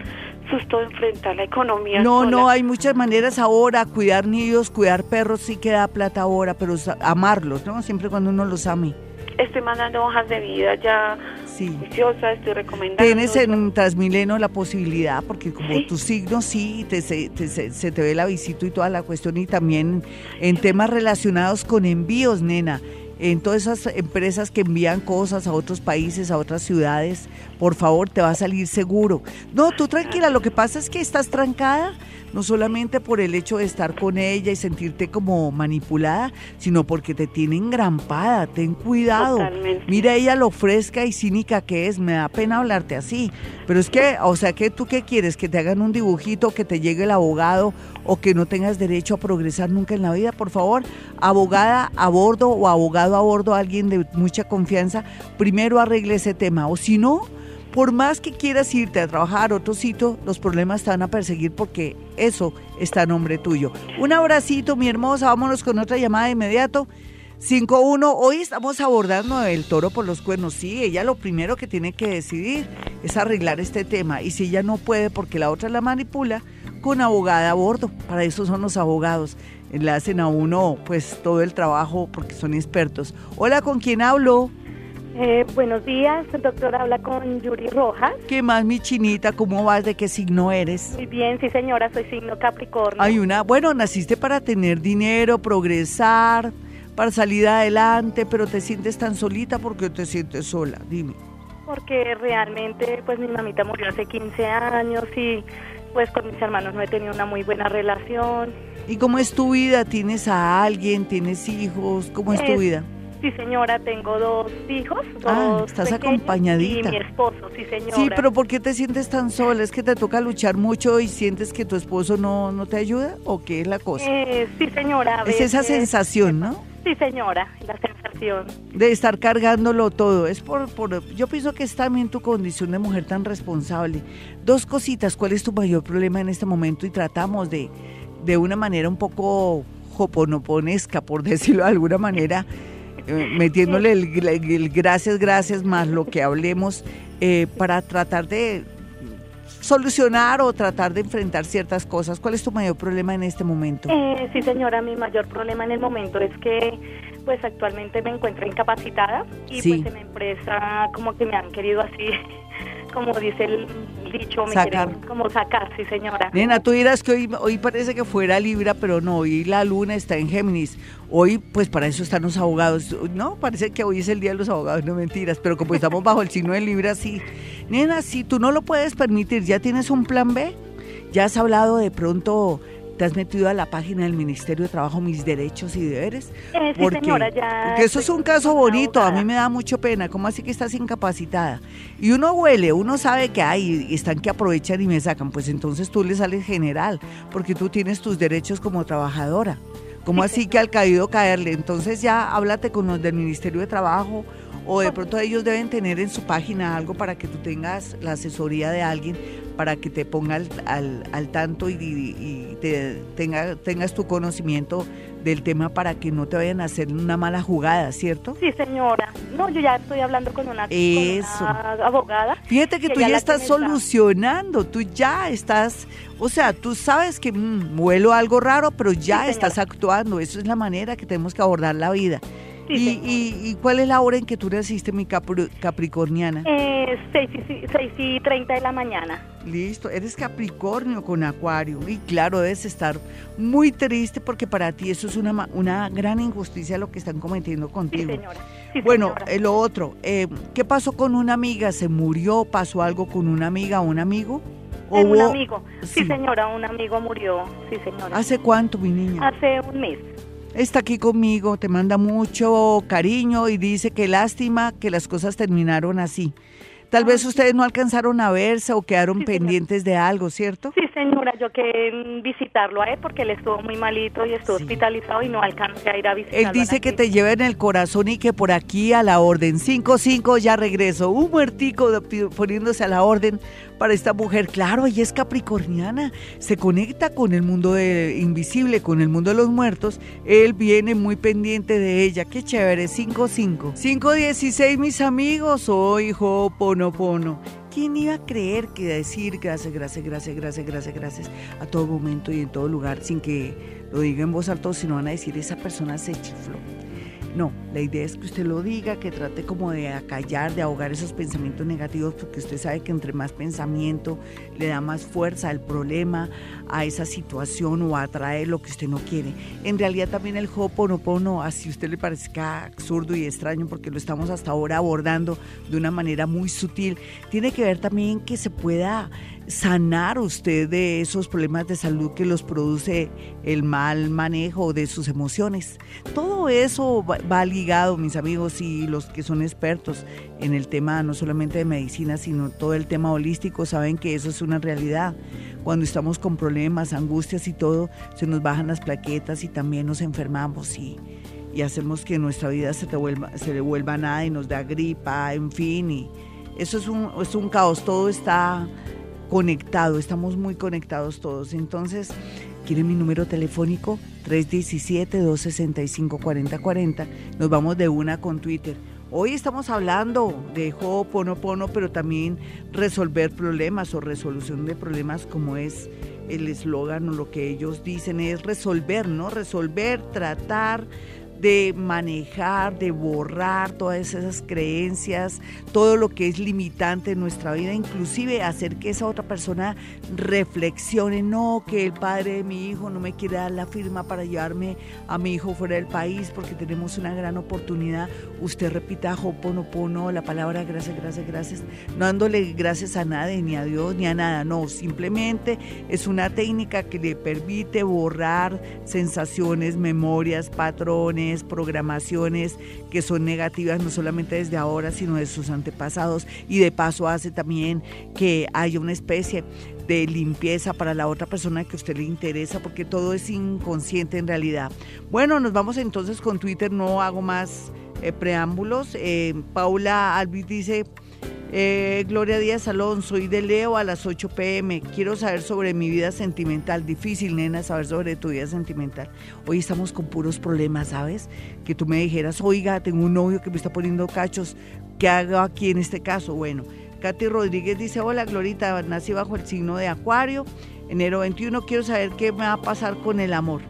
susto de enfrentar la economía. No, no, hay muchas maneras ahora. Cuidar niños, cuidar perros sí que da plata ahora, pero amarlos, ¿no? Siempre cuando uno los ame. Estoy mandando hojas de vida ya sí. estoy recomendando. Tienes en Transmilenio la posibilidad, porque como tu signo sí, te, se, se, te ve la visita y toda la cuestión, y también en temas relacionados con envíos, nena en todas esas empresas que envían cosas a otros países, a otras ciudades, por favor, te va a salir seguro. No, tú tranquila, lo que pasa es que estás trancada no solamente por el hecho de estar con ella y sentirte como manipulada, sino porque te tiene engrampada, ten cuidado. Mira ella lo fresca y cínica que es, me da pena hablarte así, pero es que, o sea, que tú qué quieres, que te hagan un dibujito, que te llegue el abogado o que no tengas derecho a progresar nunca en la vida, por favor, abogada a bordo o abogado a bordo, alguien de mucha confianza, primero arregle ese tema, o si no, por más que quieras irte a trabajar a otro sitio, los problemas te van a perseguir porque eso está a nombre tuyo. Un abracito, mi hermosa. Vámonos con otra llamada de inmediato. 5-1, hoy estamos abordando el toro por los cuernos. Sí, ella lo primero que tiene que decidir es arreglar este tema. Y si ella no puede porque la otra la manipula, con abogada a bordo. Para eso son los abogados. Le hacen a uno pues todo el trabajo porque son expertos. Hola, ¿con quién hablo? Eh, buenos días, doctora, habla con Yuri Rojas. ¿Qué más, mi chinita? ¿Cómo vas? ¿De qué signo eres? Muy bien, sí, señora, soy signo Capricornio. Hay una, bueno, naciste para tener dinero, progresar, para salir adelante, pero te sientes tan solita porque te sientes sola, dime. Porque realmente, pues mi mamita murió hace 15 años y pues con mis hermanos no he tenido una muy buena relación. ¿Y cómo es tu vida? ¿Tienes a alguien? ¿Tienes hijos? ¿Cómo es tu vida? Sí, señora, tengo dos hijos. ah, dos estás acompañadita. Y mi esposo, sí, señora. Sí, pero ¿por qué te sientes tan sola? ¿Es que te toca luchar mucho y sientes que tu esposo no, no te ayuda? ¿O qué es la cosa? Eh, sí, señora. Es esa sensación, ¿no? Sí, señora, la sensación. De estar cargándolo todo. Es por, por, yo pienso que es también tu condición de mujer tan responsable. Dos cositas, ¿cuál es tu mayor problema en este momento? Y tratamos de, de una manera un poco joponoponesca, por [laughs] decirlo de alguna manera, eh, metiéndole el, gracias, gracias más lo que hablemos eh, para tratar de solucionar o tratar de enfrentar ciertas cosas. ¿Cuál es tu mayor problema en este momento? Eh, sí, señora, mi mayor problema en el momento es que pues actualmente me encuentro incapacitada y pues en la empresa como que me han querido así como dice el dicho, me sacar. como sacar, sí señora. Nena, tú dirás que hoy, hoy parece que fuera Libra, pero no, hoy la luna está en Géminis. Hoy, pues para eso están los abogados. No, parece que hoy es el día de los abogados, no mentiras, pero como estamos bajo el signo de Libra, sí. Nena, si tú no lo puedes permitir, ¿ya tienes un plan B? ¿Ya has hablado de pronto ¿Te has metido a la página del Ministerio de Trabajo Mis Derechos y Deberes? Eh, sí, señora, ya. Porque eso es un caso bonito, a mí me da mucho pena. ¿Cómo así que estás incapacitada? Y uno huele, uno sabe que hay, están que aprovechan y me sacan. Pues entonces tú le sales general, porque tú tienes tus derechos como trabajadora. ¿Cómo así que al caído caerle? Entonces ya háblate con los del Ministerio de Trabajo o de pronto ellos deben tener en su página algo para que tú tengas la asesoría de alguien para que te ponga al, al, tanto y, te tenga, tengas tu conocimiento del tema para que no te vayan a hacer una mala jugada, ¿cierto? Sí, señora. No, yo ya estoy hablando con una, abogada. Fíjate que, tú ya, estás solucionando, tú ya estás, o sea, tú sabes que mm, vuelo algo raro, pero ya estás actuando. Eso es la manera que tenemos que abordar la vida y, cuál es la hora en que tú naciste, mi capricorniana? Eh, 6, y, 30 de la mañana. Listo, eres Capricornio con Acuario. Y claro, debes estar muy triste porque para ti eso es una, una gran injusticia lo que están cometiendo contigo. Sí, señora. bueno, eh, lo otro, eh, ¿qué pasó con una amiga? ¿Se murió? ¿Pasó algo con una amiga o un amigo? ¿O un amigo. Sí. sí, señora, un amigo murió. Sí, señora. ¿Hace cuánto, mi niña? Hace un mes está aquí conmigo, te manda mucho cariño y dice que lástima que las cosas terminaron así. Tal vez ustedes no alcanzaron a verse o quedaron pendientes de algo, ¿cierto? Sí, señora, yo que visitarlo a él porque él estuvo muy malito y estuvo hospitalizado y no alcancé a ir a visitarlo. Él dice que te lleva en el corazón y que por aquí a la orden. 5-5 ya regreso. Un muertico poniéndose a la orden para esta mujer. Claro, ella es capricorniana, se conecta con el mundo de, invisible, con el mundo de los muertos. Él viene muy pendiente de ella. Qué chévere, 5-5. 5-16, mis amigos, soy Ho'oponopono. ¿Quién iba a creer que decir gracias, gracias, gracias, gracias, gracias, gracias a todo momento y en todo lugar sin que lo diga en voz alta, sino van a decir esa persona se chifló? No, la idea es que usted lo diga, que trate como de acallar, de ahogar esos pensamientos negativos, porque usted sabe que entre más pensamiento le da más fuerza al problema, a esa situación o atrae lo que usted no quiere. En realidad también el Ho'oponopono, así usted le parezca absurdo y extraño, porque lo estamos hasta ahora abordando de una manera muy sutil, tiene que ver también que se pueda sanar usted de esos problemas de salud que los produce el mal manejo de sus emociones. Todo eso va, ligado, mis amigos, y los que son expertos en el tema no solamente de medicina, sino todo el tema holístico, saben que eso es una realidad. Cuando estamos con problemas, angustias y todo, se nos bajan las plaquetas y también nos enfermamos y, y hacemos que nuestra vida se, te vuelva, se le vuelva nada y nos da gripa, en fin, y eso es un, es un caos, todo está conectado, estamos muy conectados todos. Entonces, ¿quieren mi número telefónico? 317-265-4040. Nos vamos de una con Twitter. Hoy estamos hablando de Ho'oponopono, pero también resolver problemas o resolución de problemas como es el eslogan o lo que ellos dicen es resolver, ¿no? Resolver, tratar, de manejar, de borrar todas esas creencias, todo lo que es limitante en nuestra vida, inclusive hacer que esa otra persona reflexione, no que el padre de mi hijo no me quiere dar la firma para llevarme a mi hijo fuera del país porque tenemos una gran oportunidad. Usted repita Ho'oponopono, la palabra gracias, gracias, gracias, no dándole gracias a nadie, ni a Dios, ni a nada, no, simplemente es una técnica que le permite borrar sensaciones, memorias, patrones, programaciones que son negativas no solamente desde ahora, sino de sus antepasados y de paso hace también que haya una especie de limpieza para la otra persona que a usted le interesa, porque todo es inconsciente en realidad. Bueno, nos vamos entonces con Twitter, no hago más eh, preámbulos. Eh, Paula Alvis dice, eh, Gloria Díaz Salón, soy de Leo a las 8 pm. Quiero saber sobre mi vida sentimental. Difícil, nena, saber sobre tu vida sentimental. Hoy estamos con puros problemas, ¿sabes? Que tú me dijeras, oiga, tengo un novio que me está poniendo cachos. ¿Qué hago aquí en este caso? Bueno, Katy Rodríguez dice, hola Glorita, nací bajo el signo de Acuario, enero 21, quiero saber qué me va a pasar con el amor.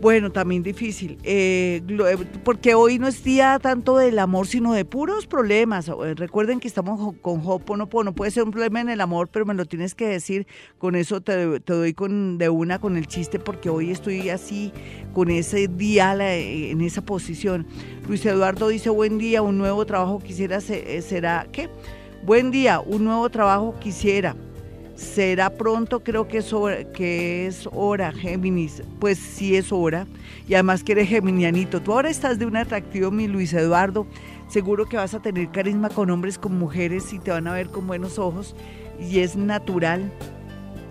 Bueno, también difícil, eh, eh, porque hoy no es día tanto del amor, sino de puros problemas. Eh, recuerden que estamos con Hoponopono, puede ser un problema en el amor, pero me lo tienes que decir, con eso te, doy con, de una con el chiste, porque hoy estoy así, con ese día en esa posición. Luis Eduardo dice, buen día, un nuevo trabajo quisiera, será, ¿qué? Buen día, un nuevo trabajo quisiera. Será pronto, creo que es hora, que es hora, Géminis. Pues sí es hora. Y además que eres geminianito. Tú ahora estás de un atractivo, mi Luis Eduardo. Seguro que vas a tener carisma con hombres, con mujeres y te van a ver con buenos ojos. Y es natural,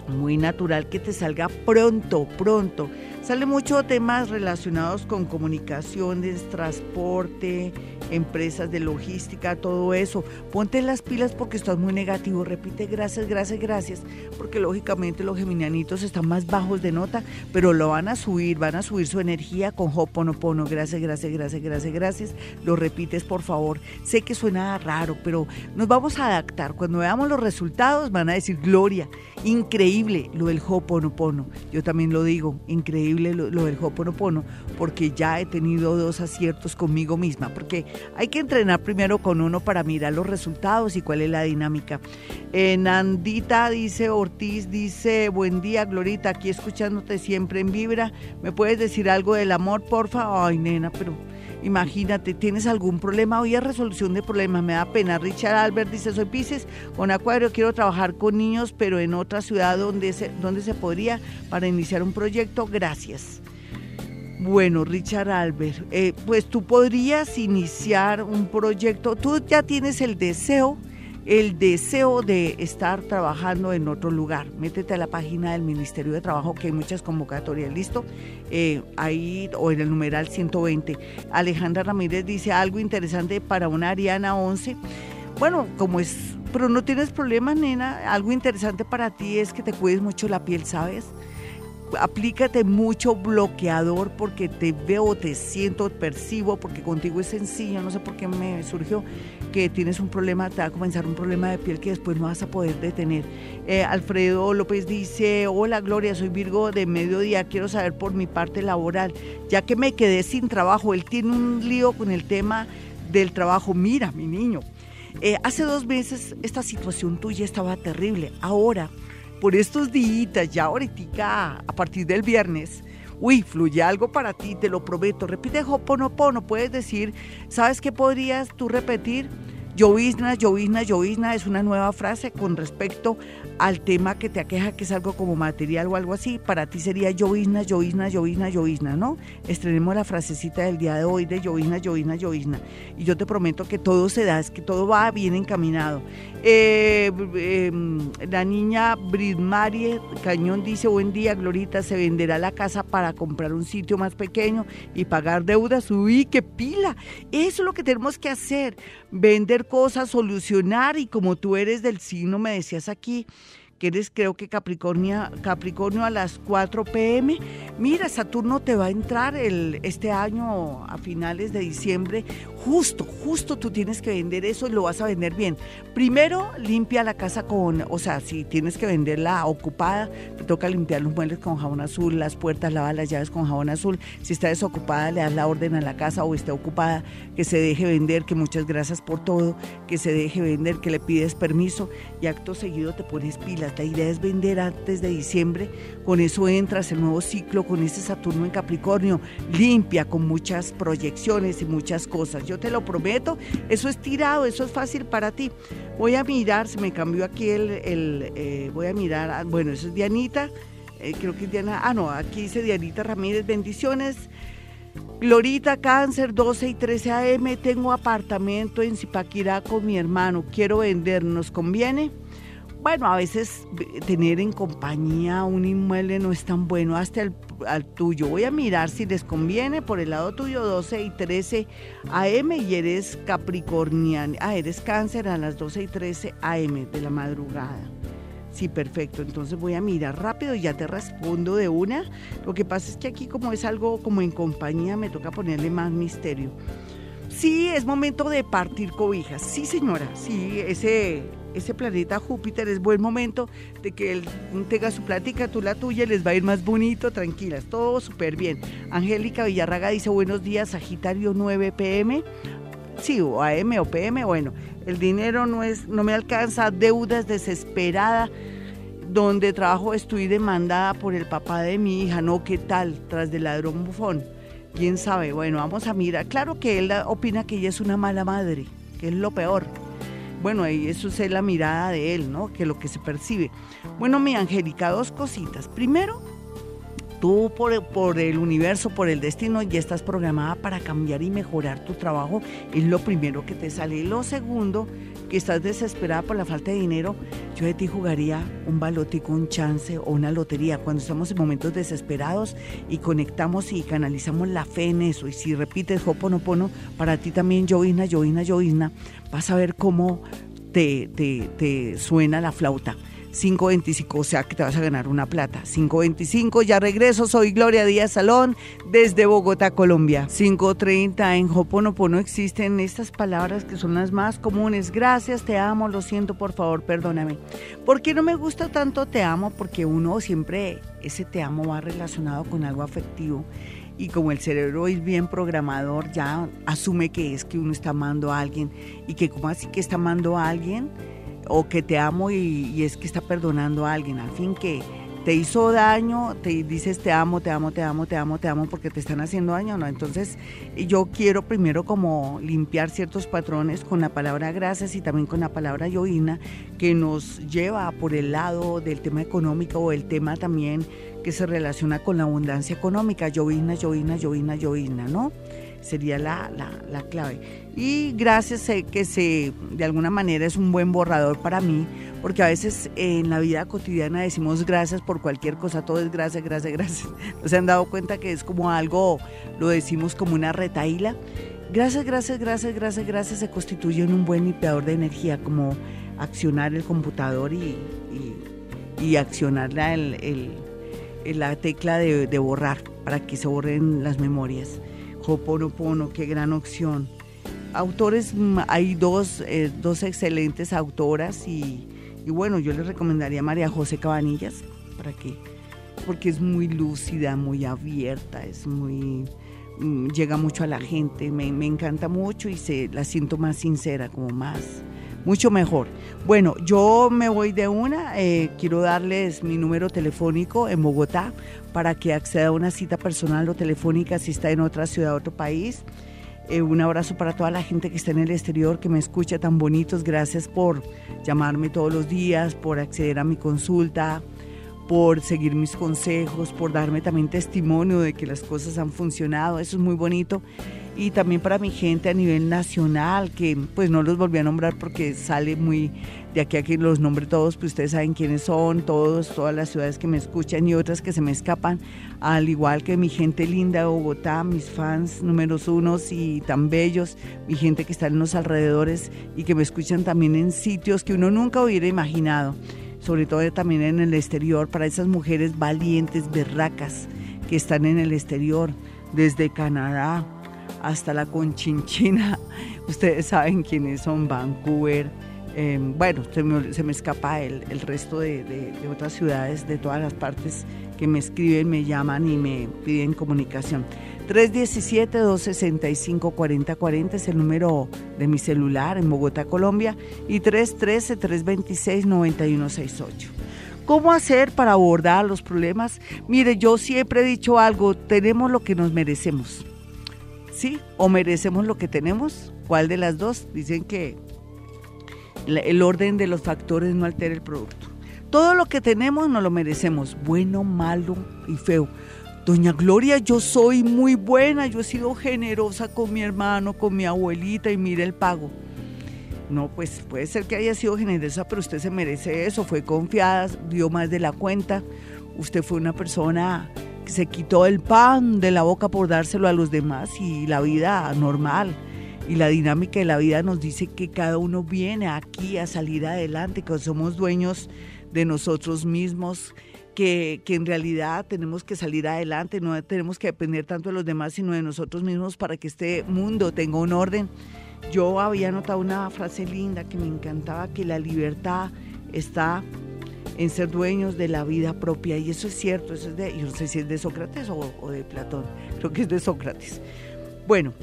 muy natural que te salga pronto, pronto. Sale mucho temas relacionados con comunicaciones, transporte, empresas de logística, todo eso. Ponte las pilas porque estás muy negativo. Repite gracias, gracias, gracias. Porque lógicamente los geminianitos están más bajos de nota, pero lo van a subir, van a subir su energía con Hoponopono. Gracias, gracias, gracias, gracias, gracias. Lo repites, por favor. Sé que suena raro, pero nos vamos a adaptar. Cuando veamos los resultados van a decir, Gloria, increíble lo del Hoponopono. Yo también lo digo, increíble lo, del Hoponopono porque ya he tenido dos aciertos conmigo misma, porque hay que entrenar primero con uno para mirar los resultados y cuál es la dinámica. Eh, Nandita dice, Ortiz dice, buen día Glorita, aquí escuchándote siempre en Vibra, ¿me puedes decir algo del amor, porfa? Ay, nena, pero... Imagínate, ¿tienes algún problema? Hoy es resolución de problemas, me da pena. Richard Albert dice, soy Pisces, con Acuario, quiero trabajar con niños, pero en otra ciudad donde se, donde se podría para iniciar un proyecto. Gracias. Bueno, Richard Albert, eh, pues tú podrías iniciar un proyecto, tú ya tienes el deseo el deseo de estar trabajando en otro lugar. Métete a la página del Ministerio de Trabajo, que hay muchas convocatorias, ¿listo? Eh, ahí, o en el numeral 120. Alejandra Ramírez dice algo interesante para una Ariana 11. Bueno, como es, pero no tienes problema, nena. Algo interesante para ti es que te cuides mucho la piel, ¿sabes? aplícate mucho bloqueador porque te veo, te siento, percibo, porque contigo es sencillo, no sé por qué me surgió tienes un problema, te va a comenzar un problema de piel que después no vas a poder detener. Eh, Alfredo López dice, hola Gloria, soy Virgo de mediodía, quiero saber por mi parte laboral, ya que me quedé sin trabajo, él tiene un lío con el tema del trabajo, mira mi niño. Eh, hace dos meses esta situación tuya estaba terrible. Ahora por estos días, ya ahorita, a partir del viernes, uy, fluye algo para ti, te lo prometo. Repite Hoponopono, puedes decir, ¿sabes qué podrías tú repetir? Llovizna, llovizna, llovizna es una nueva frase con respecto al tema que te aqueja, que es algo como material o algo así. Para ti sería llovizna, llovizna, llovizna, llovizna, ¿no? Estrenemos la frasecita del día de hoy de llovizna, llovizna, llovizna. Y yo te prometo que todo se da, es que todo va bien encaminado. Eh, em, la niña Brismarie Cañón dice, buen día, Glorita, se venderá la casa para comprar un sitio más pequeño y pagar deudas. Uy, qué pila. Eso es lo que tenemos que hacer vender cosas, solucionar y como tú eres del signo, me decías aquí, que eres creo que Capricornio, Capricornio a las 4 pm. Mira, Saturno te va a entrar el, este año a finales de diciembre. Justo, justo tú tienes que vender eso y lo vas a vender bien. Primero, limpia la casa con, o sea, si tienes que venderla ocupada, te toca limpiar los muebles con jabón azul, las puertas, lava las llaves con jabón azul. Si está desocupada, le das la orden a la casa o esté ocupada, que se deje vender, que muchas gracias por todo, que se deje vender, que le pides permiso y acto seguido te pones pilas la idea es vender antes de diciembre, con eso entras el nuevo ciclo, con ese Saturno en Capricornio, limpia, con muchas proyecciones y muchas cosas. Yo te lo prometo, eso es tirado, eso es fácil para ti. Voy a mirar, se me cambió aquí el, eh, voy a mirar, ah, bueno, eso es Dianita, eh, creo que es Diana, ah no, aquí dice Dianita Ramírez, bendiciones. Glorita Cáncer, 12 y 13 AM. Tengo apartamento en Zipaquirá con mi hermano. Quiero vender. ¿Nos conviene? Bueno, a veces tener en compañía un inmueble no es tan bueno hasta el al tuyo. Voy a mirar si les conviene por el lado tuyo 12 y 13 AM y eres capricorniano. Ah, eres cáncer a las 12 y 13 AM de la madrugada. Sí, perfecto. Entonces voy a mirar rápido y ya te respondo de una. Lo que pasa es que aquí como es algo como en compañía, me toca ponerle más misterio. Sí, es momento de partir cobijas. Sí, señora. Sí, ese, ese planeta Júpiter es buen momento de que él tenga su plática, tú la tuya, les va a ir más bonito, tranquilas, todo súper bien. Angélica Villarraga dice buenos días, Sagitario 9 pm. Sí, o AM o PM, bueno, el dinero no, es, no me alcanza, deudas desesperada, donde trabajo estoy demandada por el papá de mi hija, no, ¿qué tal? Tras del ladrón bufón. ¿Quién sabe? Bueno, vamos a mirar. Claro que él opina que ella es una mala madre, que es lo peor. Bueno, eso es la mirada de él, ¿no? Que lo que se percibe. Bueno, mi Angélica, dos cositas. Primero, tú por, el universo, por el destino, ya estás programada para cambiar y mejorar tu trabajo. Es lo primero que te sale. Lo segundo, que estás desesperada por la falta de dinero, yo de ti jugaría un balotico, un chance o una lotería. Cuando estamos en momentos desesperados y conectamos y canalizamos la fe en eso. Y si repites Hoponopono, para ti también, Joina, Joina, Joina, vas a ver cómo te, te, te suena la flauta. 525, o sea que te vas a ganar una plata. 525, ya regreso, soy Gloria Díaz Salón desde Bogotá, Colombia. 530, en Hoponopono existen estas palabras que son las más comunes. Gracias, te amo, lo siento, por favor, perdóname. ¿Por qué no me gusta tanto te amo? Porque uno siempre, ese te amo va relacionado con algo afectivo y como el cerebro es bien programador, ya asume que es que uno está amando a alguien y que como así que está amando a alguien, o que te amo y, es que está perdonando a alguien, al fin que te hizo daño, te dices te amo, te amo, te amo, te amo, te amo porque te están haciendo daño, ¿no? Entonces yo quiero primero como limpiar ciertos patrones con la palabra gracias y también con la palabra yoína que nos lleva por el lado del tema económico o el tema también que se relaciona con la abundancia económica, yoína, yoína, yoína, yoína, ¿no? Sería la, la, clave. Y gracias sé que se, de alguna manera es un buen borrador para mí, porque a veces en la vida cotidiana decimos gracias por cualquier cosa, todo es gracias, gracias, gracias. ¿No se han dado cuenta que es como algo, lo decimos como una retaíla? Gracias, gracias, gracias, gracias, gracias se constituye en un buen limpiador de energía, como accionar el computador y, y, accionar la, el, la tecla de, de borrar para que se borren las memorias. Hoponopono, qué gran opción. Autores, mm, hay dos, eh, dos excelentes autoras y, bueno, yo les recomendaría a María José Cabanillas, para que, porque es muy lúcida, muy abierta, es muy, mm, llega mucho a la gente, me, me encanta mucho y se la siento más sincera, como más, mucho mejor. Bueno, yo me voy de una, eh, quiero darles mi número telefónico en Bogotá para que acceda a una cita personal o telefónica si está en otra ciudad, otro país. Eh, un abrazo para toda la gente que está en el exterior, que me escucha tan bonitos. Gracias por llamarme todos los días, por acceder a mi consulta, por seguir mis consejos, por darme también testimonio de que las cosas han funcionado. Eso es muy bonito y también para mi gente a nivel nacional, que pues no los volví a nombrar porque sale muy de aquí a que los nombre todos, pues ustedes saben quiénes son, todos, todas las ciudades que me escuchan y otras que se me escapan, al igual que mi gente linda de Bogotá, mis fans números unos y tan bellos, mi gente que está en los alrededores y que me escuchan también en sitios que uno nunca hubiera imaginado, sobre todo también en el exterior, para esas mujeres valientes, berracas que están en el exterior, desde Canadá, hasta la Conchinchina. [laughs] Ustedes saben quiénes son, Vancouver. Em, bueno, se me, escapa el, resto de, otras ciudades, de todas las partes que me escriben, me llaman y me piden comunicación. 317-265-4040 es el número de mi celular en Bogotá, Colombia, y 313-326-9168. ¿Cómo hacer para abordar los problemas? Mire, yo siempre he dicho algo, tenemos lo que nos merecemos. ¿Sí? ¿O merecemos lo que tenemos? ¿Cuál de las dos? Dicen que el orden de los factores no altera el producto. Todo lo que tenemos nos lo merecemos, bueno, malo y feo. Doña Gloria, yo soy muy buena, yo he sido generosa con mi hermano, con mi abuelita y mire el pago. No, pues puede ser que haya sido generosa, pero usted se merece eso, fue confiada, dio más de la cuenta. Usted fue una persona se quitó el pan de la boca por dárselo a los demás y la vida normal y la dinámica de la vida nos dice que cada uno viene aquí a salir adelante, que somos dueños de nosotros mismos, que, que, en realidad tenemos que salir adelante, no tenemos que depender tanto de los demás, sino de nosotros mismos para que este mundo tenga un orden. Yo había notado una frase linda que me encantaba, que la libertad está en ser dueños de la vida propia. Y eso es cierto, eso es de, yo no sé si es de Sócrates o, de Platón, creo que es de Sócrates. Bueno,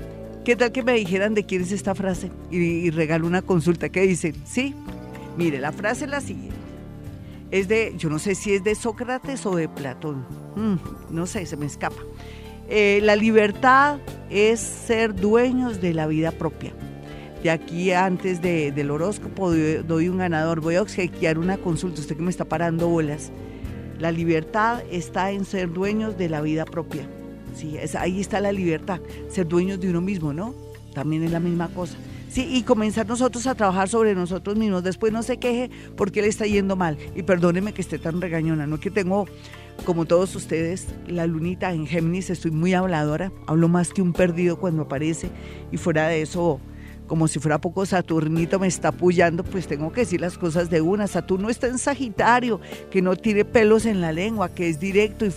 ¿qué tal que me dijeran de quién es esta frase? Y, regalo una consulta. ¿Qué dicen? Sí, mire, la frase es la siguiente. Es de, yo no sé si es de Sócrates o de Platón. Mm, no sé, se me escapa. Eh, la libertad es ser dueños de la vida propia. De aquí antes del horóscopo doy un ganador. Voy a obsequiar una consulta. Usted que me está parando bolas. La libertad está en ser dueños de la vida propia. Sí, ahí está la libertad. Ser dueños de uno mismo, ¿no? También es la misma cosa. Sí, y comenzar nosotros a trabajar sobre nosotros mismos. Después no se queje porque le está yendo mal. Y perdóneme que esté tan regañona, no que tengo, como todos ustedes, la lunita en Géminis, estoy muy habladora, hablo más que un perdido cuando aparece. Y fuera de eso, como si fuera poco Saturnito me está apoyando, pues tengo que decir las cosas de una. Saturno está en Sagitario, que no tiene pelos en la lengua, que es directo y,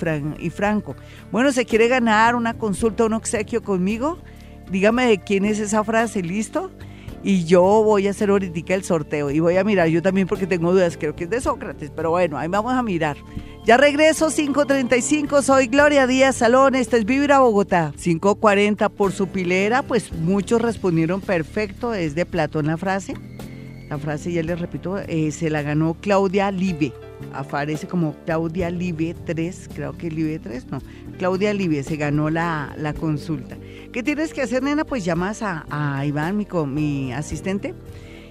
franco. Bueno, ¿se quiere ganar una consulta, un obsequio conmigo? Dígame de quién es esa frase, ¿listo? y yo voy a hacer ahorita el sorteo y voy a mirar yo también porque tengo dudas, creo que es de Sócrates, pero bueno, ahí vamos a mirar. Ya regreso, 5.35, soy Gloria Díaz Salón, este es Vivir a Bogotá. 5.40 por su pilera, pues muchos respondieron perfecto, es de Platón la frase. La frase, ya les repito, eh, se la ganó Claudia Libe. Aparece como Claudia Libe 3, creo que Libe 3, no. Claudia Libe se ganó la, la consulta. ¿Qué tienes que hacer, nena? Pues llamas a, Iván, mi, mi asistente,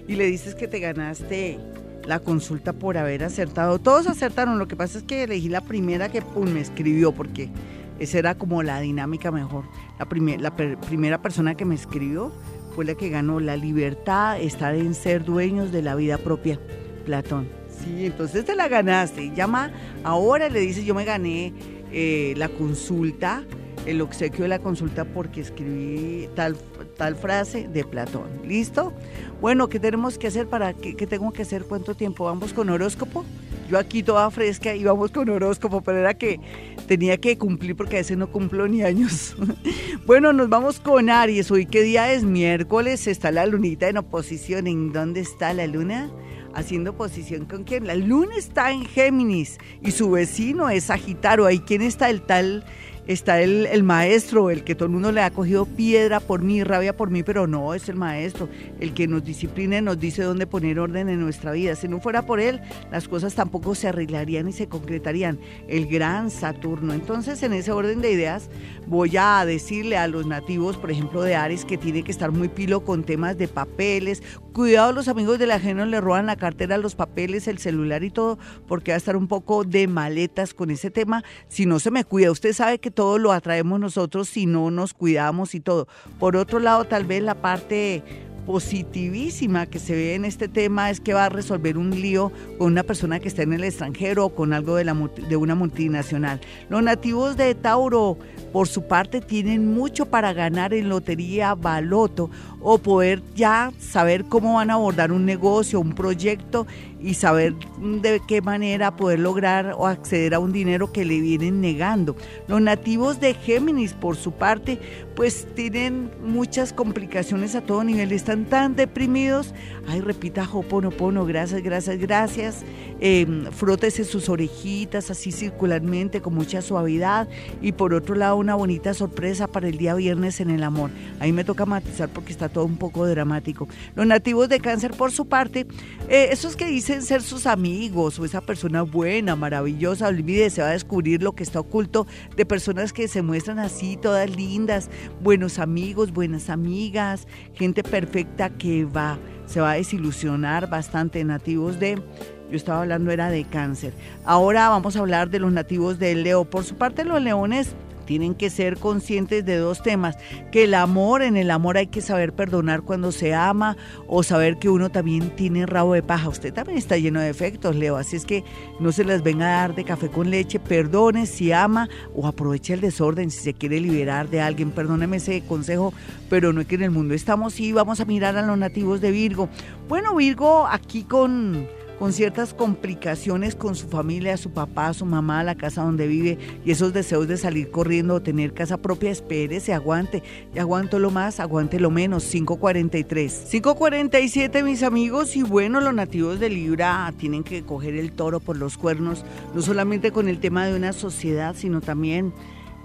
y le dices que te ganaste la consulta por haber acertado. Todos acertaron, lo que pasa es que elegí la primera que me escribió porque esa era como la dinámica mejor. La, la primera persona que me escribió fue la que ganó la libertad, estar en ser dueños de la vida propia, Platón. Sí, entonces te la ganaste. Llama ahora, le dices, yo me gané eh, la consulta el obsequio de la consulta porque escribí tal, tal frase de Platón. ¿Listo? Bueno, ¿qué tenemos que hacer para qué, tengo que hacer? ¿Cuánto tiempo? ¿Vamos con horóscopo? Yo aquí toda fresca y vamos con horóscopo, pero era que tenía que cumplir porque a veces no cumplo ni años. [laughs] bueno, nos vamos con Aries. Hoy qué día es miércoles, está la lunita en oposición. ¿En dónde está la luna? Haciendo oposición con quién? La luna está en Géminis y su vecino es Sagitario. Ahí quién está el tal está el, el, maestro, el que todo el mundo le ha cogido piedra por mí, rabia por mí, pero no, es el maestro, el que nos disciplina y nos dice dónde poner orden en nuestra vida. Si no fuera por él, las cosas tampoco se arreglarían y se concretarían. El gran Saturno. Entonces, en ese orden de ideas, voy a decirle a los nativos, por ejemplo, de Ares, que tiene que estar muy pilo con temas de papeles. Cuidado, los amigos del ajeno le roban la cartera, los papeles, el celular y todo, porque va a estar un poco de maletas con ese tema. Si no se me cuida, usted sabe que todo lo atraemos nosotros si no nos cuidamos y todo. Por otro lado, tal vez la parte positivísima que se ve en este tema es que va a resolver un lío con una persona que está en el extranjero o con algo de, de una multinacional. Los nativos de Tauro, por su parte, tienen mucho para ganar en lotería, baloto o poder ya saber cómo van a abordar un negocio, un proyecto y saber de qué manera poder lograr o acceder a un dinero que le vienen negando. Los nativos de Géminis, por su parte, pues tienen muchas complicaciones a todo nivel, están tan deprimidos. Ay, repita Hoponopono, gracias, gracias, gracias. Eh, frótese sus orejitas así circularmente con mucha suavidad y por otro lado una bonita sorpresa para el día viernes en el amor. Ahí me toca matizar porque está todo un poco dramático. Los nativos de cáncer, por su parte, eh, esos que dicen ser sus amigos o esa persona buena, maravillosa, olvide, se va a descubrir lo que está oculto de personas que se muestran así, todas lindas, buenos amigos, buenas amigas, gente perfecta que va, se va a desilusionar bastante nativos de Yo estaba hablando era de cáncer. Ahora vamos a hablar de los nativos del Leo. Por su parte, los leones tienen que ser conscientes de dos temas, que el amor, en el amor hay que saber perdonar cuando se ama o saber que uno también tiene rabo de paja. Usted también está lleno de efectos, Leo, así es que no se las venga a dar de café con leche, perdone si ama o aproveche el desorden si se quiere liberar de alguien. Perdóneme ese consejo, pero no es que en el mundo estamos y vamos a mirar a los nativos de Virgo. Bueno, Virgo aquí con con ciertas complicaciones con su familia, su papá, su mamá, la casa donde vive y esos deseos de salir corriendo o tener casa propia, espérese, aguante. Y aguanto lo más, aguante lo menos. 543. 547, mis amigos. Y bueno, los nativos de Libra tienen que coger el toro por los cuernos, no solamente con el tema de una sociedad, sino también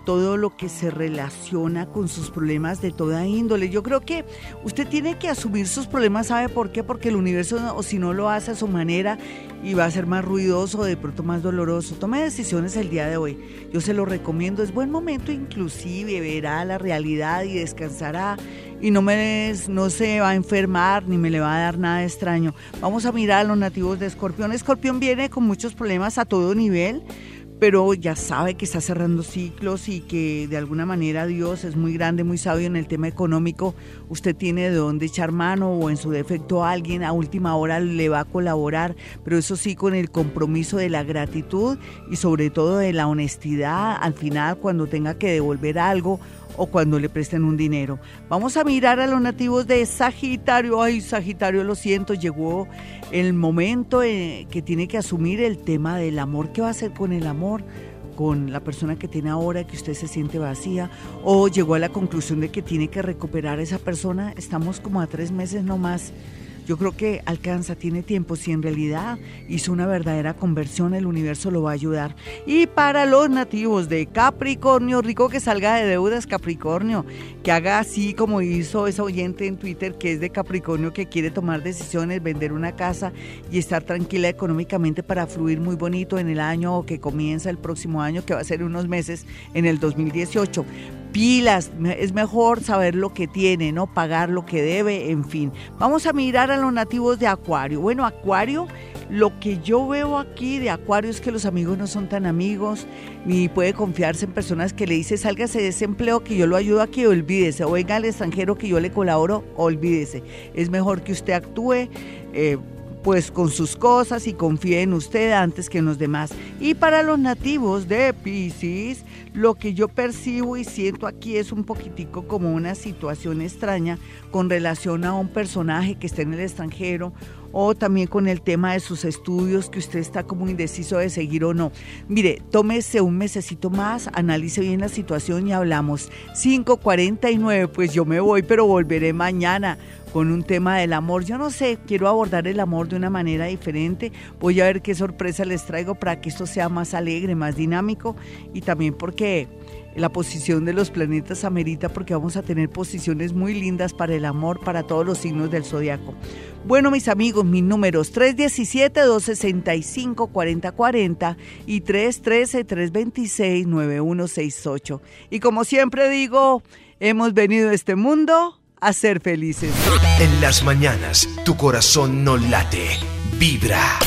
todo lo que se relaciona con sus problemas de toda índole. Yo creo que usted tiene que asumir sus problemas, ¿sabe por qué? Porque el universo, o si no lo hace a su manera, y va a ser más ruidoso, de pronto más doloroso. Tome decisiones el día de hoy. Yo se lo recomiendo. Es buen momento inclusive, verá la realidad y descansará y no, me, no se va a enfermar ni me le va a dar nada extraño. Vamos a mirar a los nativos de Escorpión. Escorpión viene con muchos problemas a todo nivel pero ya sabe que está cerrando ciclos y que de alguna manera Dios es muy grande, muy sabio en el tema económico. Usted tiene de dónde echar mano o en su defecto alguien a última hora le va a colaborar, pero eso sí con el compromiso de la gratitud y sobre todo de la honestidad al final cuando tenga que devolver algo o cuando le presten un dinero. Vamos a mirar a los nativos de Sagitario. Ay, Sagitario, lo siento, llegó el momento eh, que tiene que asumir el tema del amor. ¿Qué va a hacer con el amor? Con la persona que tiene ahora que usted se siente vacía o llegó a la conclusión de que tiene que recuperar a esa persona. Estamos como a tres meses no más yo creo que alcanza, tiene tiempo. Si en realidad hizo una verdadera conversión, el universo lo va a ayudar. Y para los nativos de Capricornio, rico que salga de deudas, Capricornio, que haga así como hizo esa oyente en Twitter que es de Capricornio, que quiere tomar decisiones, vender una casa y estar tranquila económicamente para fluir muy bonito en el año que comienza el próximo año, que va a ser unos meses en el 2018 pilas, es mejor saber lo que tiene, no pagar lo que debe, en fin. Vamos a mirar a los nativos de Acuario. Bueno, Acuario, lo que yo veo aquí de Acuario es que los amigos no son tan amigos, ni puede confiarse en personas que le dicen sálgase de ese empleo que yo lo ayudo aquí, olvídese, o venga al extranjero que yo le colaboro, olvídese. Es mejor que usted actúe. Eh, pues con sus cosas y confíe en usted antes que en los demás. Y para los nativos de Pisces, lo que yo percibo y siento aquí es un poquitico como una situación extraña con relación a un personaje que está en el extranjero o también con el tema de sus estudios que usted está como indeciso de seguir o no. Mire, tómese un mesecito más, analice bien la situación y hablamos. 5.49, pues yo me voy, pero volveré mañana con un tema del amor. Yo no sé, quiero abordar el amor de una manera diferente. Voy a ver qué sorpresa les traigo para que esto sea más alegre, más dinámico y también porque la posición de los planetas amerita porque vamos a tener posiciones muy lindas para el amor para todos los signos del zodiaco. Bueno, mis amigos, mis números 317-265-4040 y 313-326-9168. Y como siempre digo, hemos venido a este mundo a ser felices. En las mañanas, tu corazón no late, vibra.